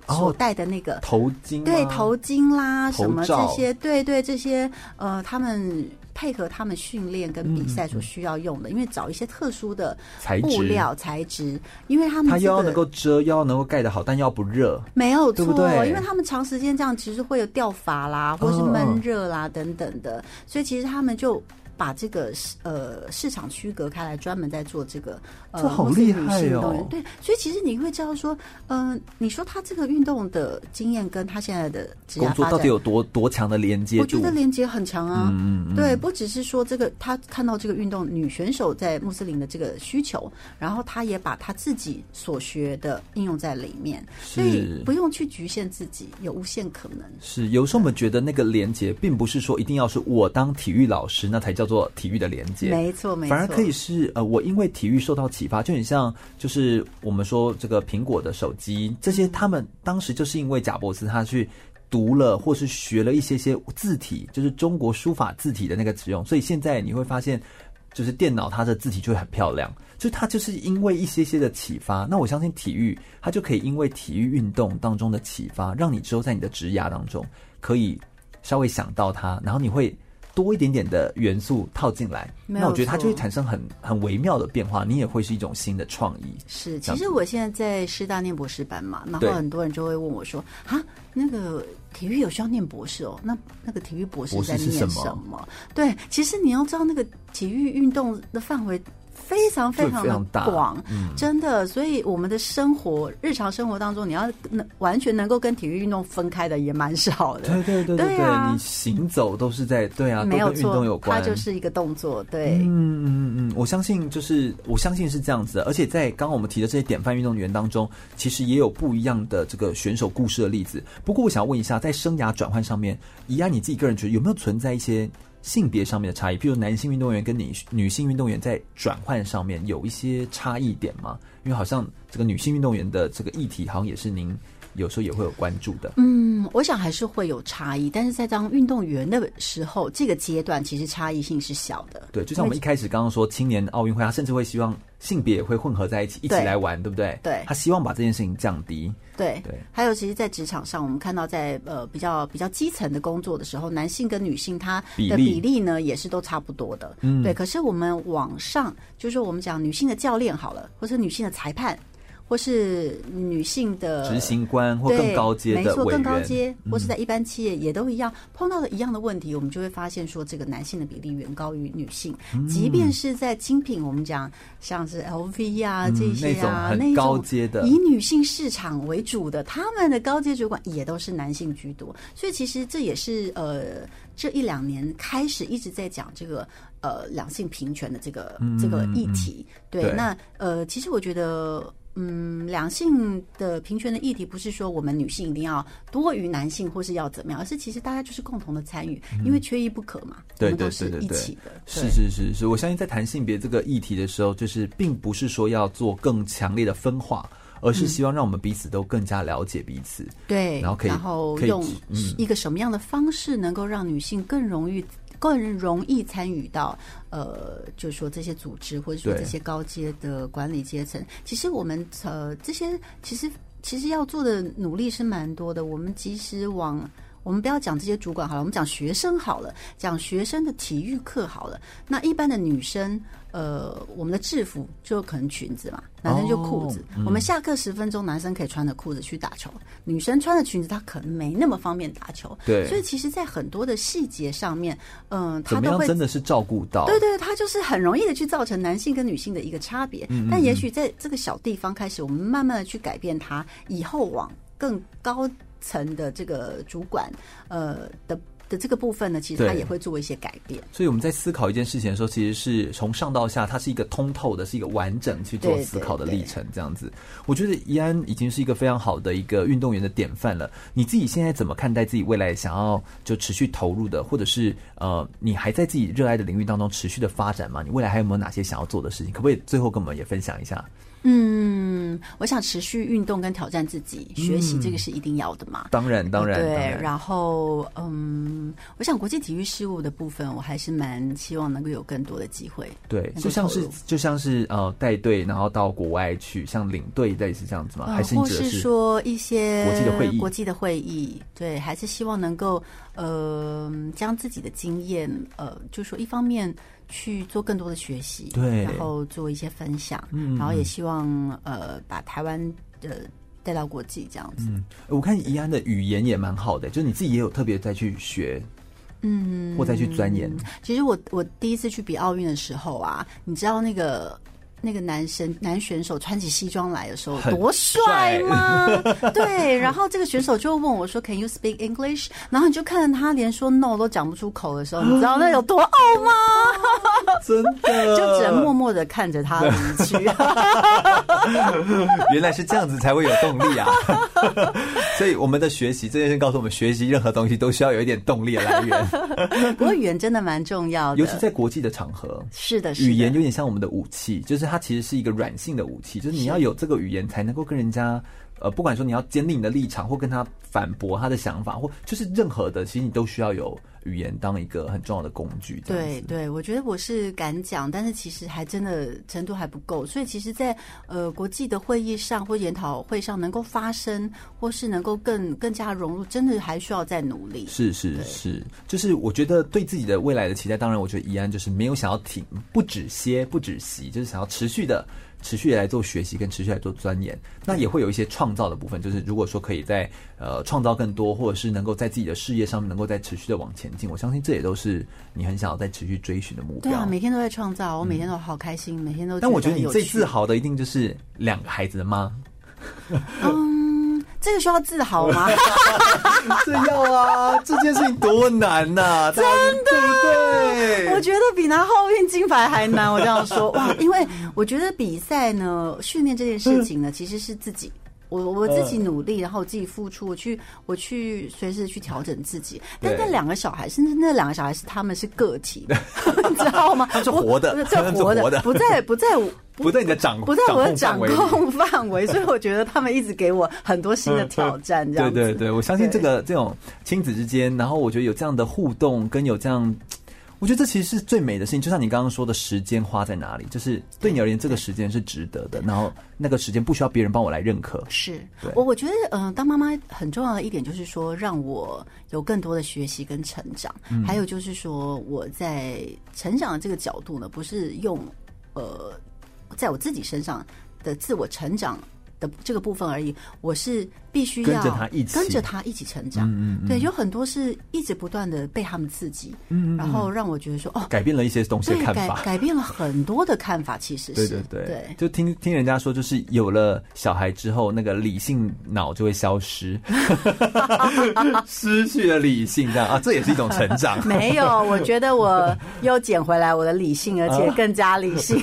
所戴的那个、哦、头巾，对头巾啦，什么这些，对对这些，呃，他们配合他们训练跟比赛所需要用的，嗯、因为找一些特殊的布料材质，材质因为他们、这个、它又要能够遮，又要能够盖得好，但又要不热，没有错，对对？因为他们长时间这样，其实会有掉发啦，或是闷热啦、哦、等等的，所以其实他们就。把这个呃市场区隔开来，专门在做这个呃，这好厉害哦！对，所以其实你会知道说，嗯、呃，你说他这个运动的经验跟他现在的工作到底有多多强的连接？我觉得连接很强啊。嗯嗯。对，不只是说这个，他看到这个运动女选手在穆斯林的这个需求，然后他也把他自己所学的应用在里面，所以不用去局限自己，有无限可能。是，有时候我们觉得那个连接，并不是说一定要是我当体育老师，那才叫。做体育的连接，没错，没错，反而可以是呃，我因为体育受到启发，就很像就是我们说这个苹果的手机，这些他们当时就是因为贾伯斯他去读了或是学了一些些字体，就是中国书法字体的那个使用，所以现在你会发现，就是电脑它的字体就会很漂亮，就它就是因为一些些的启发。那我相信体育它就可以因为体育运动当中的启发，让你之后在你的职涯当中可以稍微想到它，然后你会。多一点点的元素套进来，那我觉得它就会产生很很微妙的变化，你也会是一种新的创意。是，其实我现在在师大念博士班嘛，然后很多人就会问我说：“啊，那个体育有需要念博士哦？那那个体育博士在念什么？”什么对，其实你要知道那个体育运动的范围。非常非常的广，嗯、真的，所以我们的生活日常生活当中，你要能完全能够跟体育运动分开的也蛮少的。对对对对，对啊，你行走都是在对啊，没有运动有关，它就是一个动作。对，嗯嗯嗯，我相信就是我相信是这样子的，而且在刚刚我们提的这些典范运动员当中，其实也有不一样的这个选手故事的例子。不过我想要问一下，在生涯转换上面，宜安你自己个人觉得有没有存在一些？性别上面的差异，譬如男性运动员跟女女性运动员在转换上面有一些差异点吗？因为好像这个女性运动员的这个议题，好像也是您有时候也会有关注的。嗯，我想还是会有差异，但是在当运动员的时候，这个阶段其实差异性是小的。对，就像我们一开始刚刚说青年奥运会，他甚至会希望性别也会混合在一起，一起来玩，对，不对？对，他希望把这件事情降低。对对，还有，其实，在职场上，我们看到在呃比较比较基层的工作的时候，男性跟女性他的比例呢，也是都差不多的。嗯，对。可是我们往上，就是说我们讲女性的教练好了，或者女性的裁判。或是女性的执行官，或更高阶的委员，没错，更高阶，或是在一般企业也都一样，嗯、碰到的一样的问题，我们就会发现说，这个男性的比例远高于女性。嗯、即便是在精品，我们讲像是 LV 啊、嗯、这些啊，那种很高阶的，以女性市场为主的，他们的高阶主管也都是男性居多。所以其实这也是呃这一两年开始一直在讲这个呃两性平权的这个、嗯、这个议题。对，对那呃其实我觉得。嗯，两性的平权的议题不是说我们女性一定要多于男性，或是要怎么样，而是其实大家就是共同的参与，因为缺一不可嘛。对对对对对，是是是是，我相信在谈性别这个议题的时候，就是并不是说要做更强烈的分化，而是希望让我们彼此都更加了解彼此。对，然后可以，然后用一个什么样的方式能够让女性更容易。更容易参与到，呃，就是说这些组织，或者说这些高阶的管理阶层。其实我们呃这些其实其实要做的努力是蛮多的。我们即使往我们不要讲这些主管好了，我们讲学生好了，讲学生的体育课好了。那一般的女生。呃，我们的制服就可能裙子嘛，男生就裤子。哦嗯、我们下课十分钟，男生可以穿着裤子去打球，女生穿着裙子，她可能没那么方便打球。对，所以其实，在很多的细节上面，嗯、呃，他都会真的是照顾到。对对，他就是很容易的去造成男性跟女性的一个差别。嗯嗯，但也许在这个小地方开始，我们慢慢的去改变它，以后往更高层的这个主管，呃的。的这个部分呢，其实它也会做一些改变。所以我们在思考一件事情的时候，其实是从上到下，它是一个通透的，是一个完整去做思考的历程。这样子，我觉得宜安已经是一个非常好的一个运动员的典范了。你自己现在怎么看待自己未来想要就持续投入的，或者是呃，你还在自己热爱的领域当中持续的发展吗？你未来还有没有哪些想要做的事情？可不可以最后跟我们也分享一下？嗯，我想持续运动跟挑战自己，学习这个是一定要的嘛。当然，当然。对，然，然后嗯，我想国际体育事务的部分，我还是蛮希望能够有更多的机会。对，就像是就像是呃带队，然后到国外去，像领队类似这样子吗？还是或是说一些国际的会议？国际的会议，对，还是希望能够呃将自己的经验呃，就是说一方面。去做更多的学习，对，然后做一些分享，嗯，然后也希望呃把台湾的带到国际这样子。嗯，我看怡安的语言也蛮好的，就是你自己也有特别再去学，嗯，或再去钻研。其实我我第一次去比奥运的时候啊，你知道那个。那个男生男选手穿起西装来的时候多帅吗？对，然后这个选手就问我说：“Can you speak English？” 然后你就看着他连说 “no” 都讲不出口的时候，你知道那有多傲吗？真的，<laughs> 就只能默默的看着他离去。<laughs> 原来是这样子才会有动力啊！<laughs> 所以我们的学习这件事告诉我们，学习任何东西都需要有一点动力的来源。不过语言真的蛮重要的，尤其在国际的场合。是的，语言有点像我们的武器，就是它。它其实是一个软性的武器，就是你要有这个语言才能够跟人家，呃，不管说你要坚定你的立场，或跟他反驳他的想法，或就是任何的，其实你都需要有语言当一个很重要的工具。对对，我觉得我是敢讲，但是其实还真的程度还不够，所以其实在，在呃国际的会议上或研讨会上能够发声，或是能够更更加融入，真的还需要再努力。是是是，就是我觉得对自己的未来的期待，当然我觉得怡安就是没有想要停，不止歇，不止息，就是想要持续的。持续来做学习，跟持续来做钻研，那也会有一些创造的部分。就是如果说可以在呃创造更多，或者是能够在自己的事业上面能够再持续的往前进，我相信这也都是你很想要再持续追寻的目标。对啊，每天都在创造，我每天都好开心，嗯、每天都。但我觉得你最自豪的一定就是两个孩子的妈。嗯。这个需要自豪吗？<laughs> 这要啊！这件事情多难呐、<laughs> 啊！真的，对，对，我觉得比拿奥运金牌还难。我这样说哇，因为我觉得比赛呢，训练这件事情呢，其实是自己。我我自己努力，然后我自己付出，我去我去随时去调整自己。但那两个小孩，甚至那两个小孩是他们是个体的，<laughs> 你知道吗？<laughs> 他是活的，<laughs> 是活的，不在不在我不在你的掌不在我的掌控范围，所以我觉得他们一直给我很多新的挑战。这样对对对，我相信这个这种亲子之间，然后我觉得有这样的互动，跟有这样。我觉得这其实是最美的事情，就像你刚刚说的时间花在哪里，就是对你而言，这个时间是值得的。然后那个时间不需要别人帮我来认可。是，我我觉得，嗯、呃，当妈妈很重要的一点就是说，让我有更多的学习跟成长。嗯、还有就是说，我在成长的这个角度呢，不是用呃，在我自己身上的自我成长的这个部分而已，我是。必须要跟着他一起。跟着他一起成长，嗯嗯，对，有很多是一直不断的被他们刺激，嗯，然后让我觉得说哦，改变了一些东西的看法，改改变了很多的看法，其实是。对对对。对，就听听人家说，就是有了小孩之后，那个理性脑就会消失，<laughs> 失去了理性，这样啊，这也是一种成长。<laughs> 没有，我觉得我又捡回来我的理性，而且更加理性。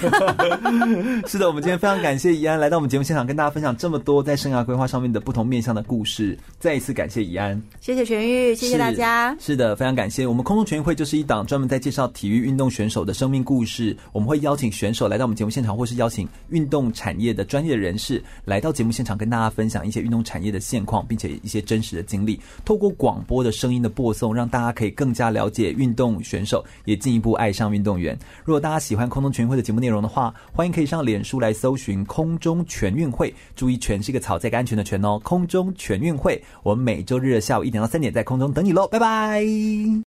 <laughs> 是的，我们今天非常感谢怡安来到我们节目现场，跟大家分享这么多在生涯规划上面的不同面向的故事，再一次感谢怡安，谢谢全玉，谢谢大家。是的，非常感谢。我们空中全运会就是一档专门在介绍体育运动选手的生命故事。我们会邀请选手来到我们节目现场，或是邀请运动产业的专业人士来到节目现场，跟大家分享一些运动产业的现况，并且一些真实的经历。透过广播的声音的播送，让大家可以更加了解运动选手，也进一步爱上运动员。如果大家喜欢空中全运会的节目内容的话，欢迎可以上脸书来搜寻“空中全运会”，注意“全”是一个草，在个安全的“全”哦，空中。全运会，我们每周日下午一点到三点在空中等你喽，拜拜。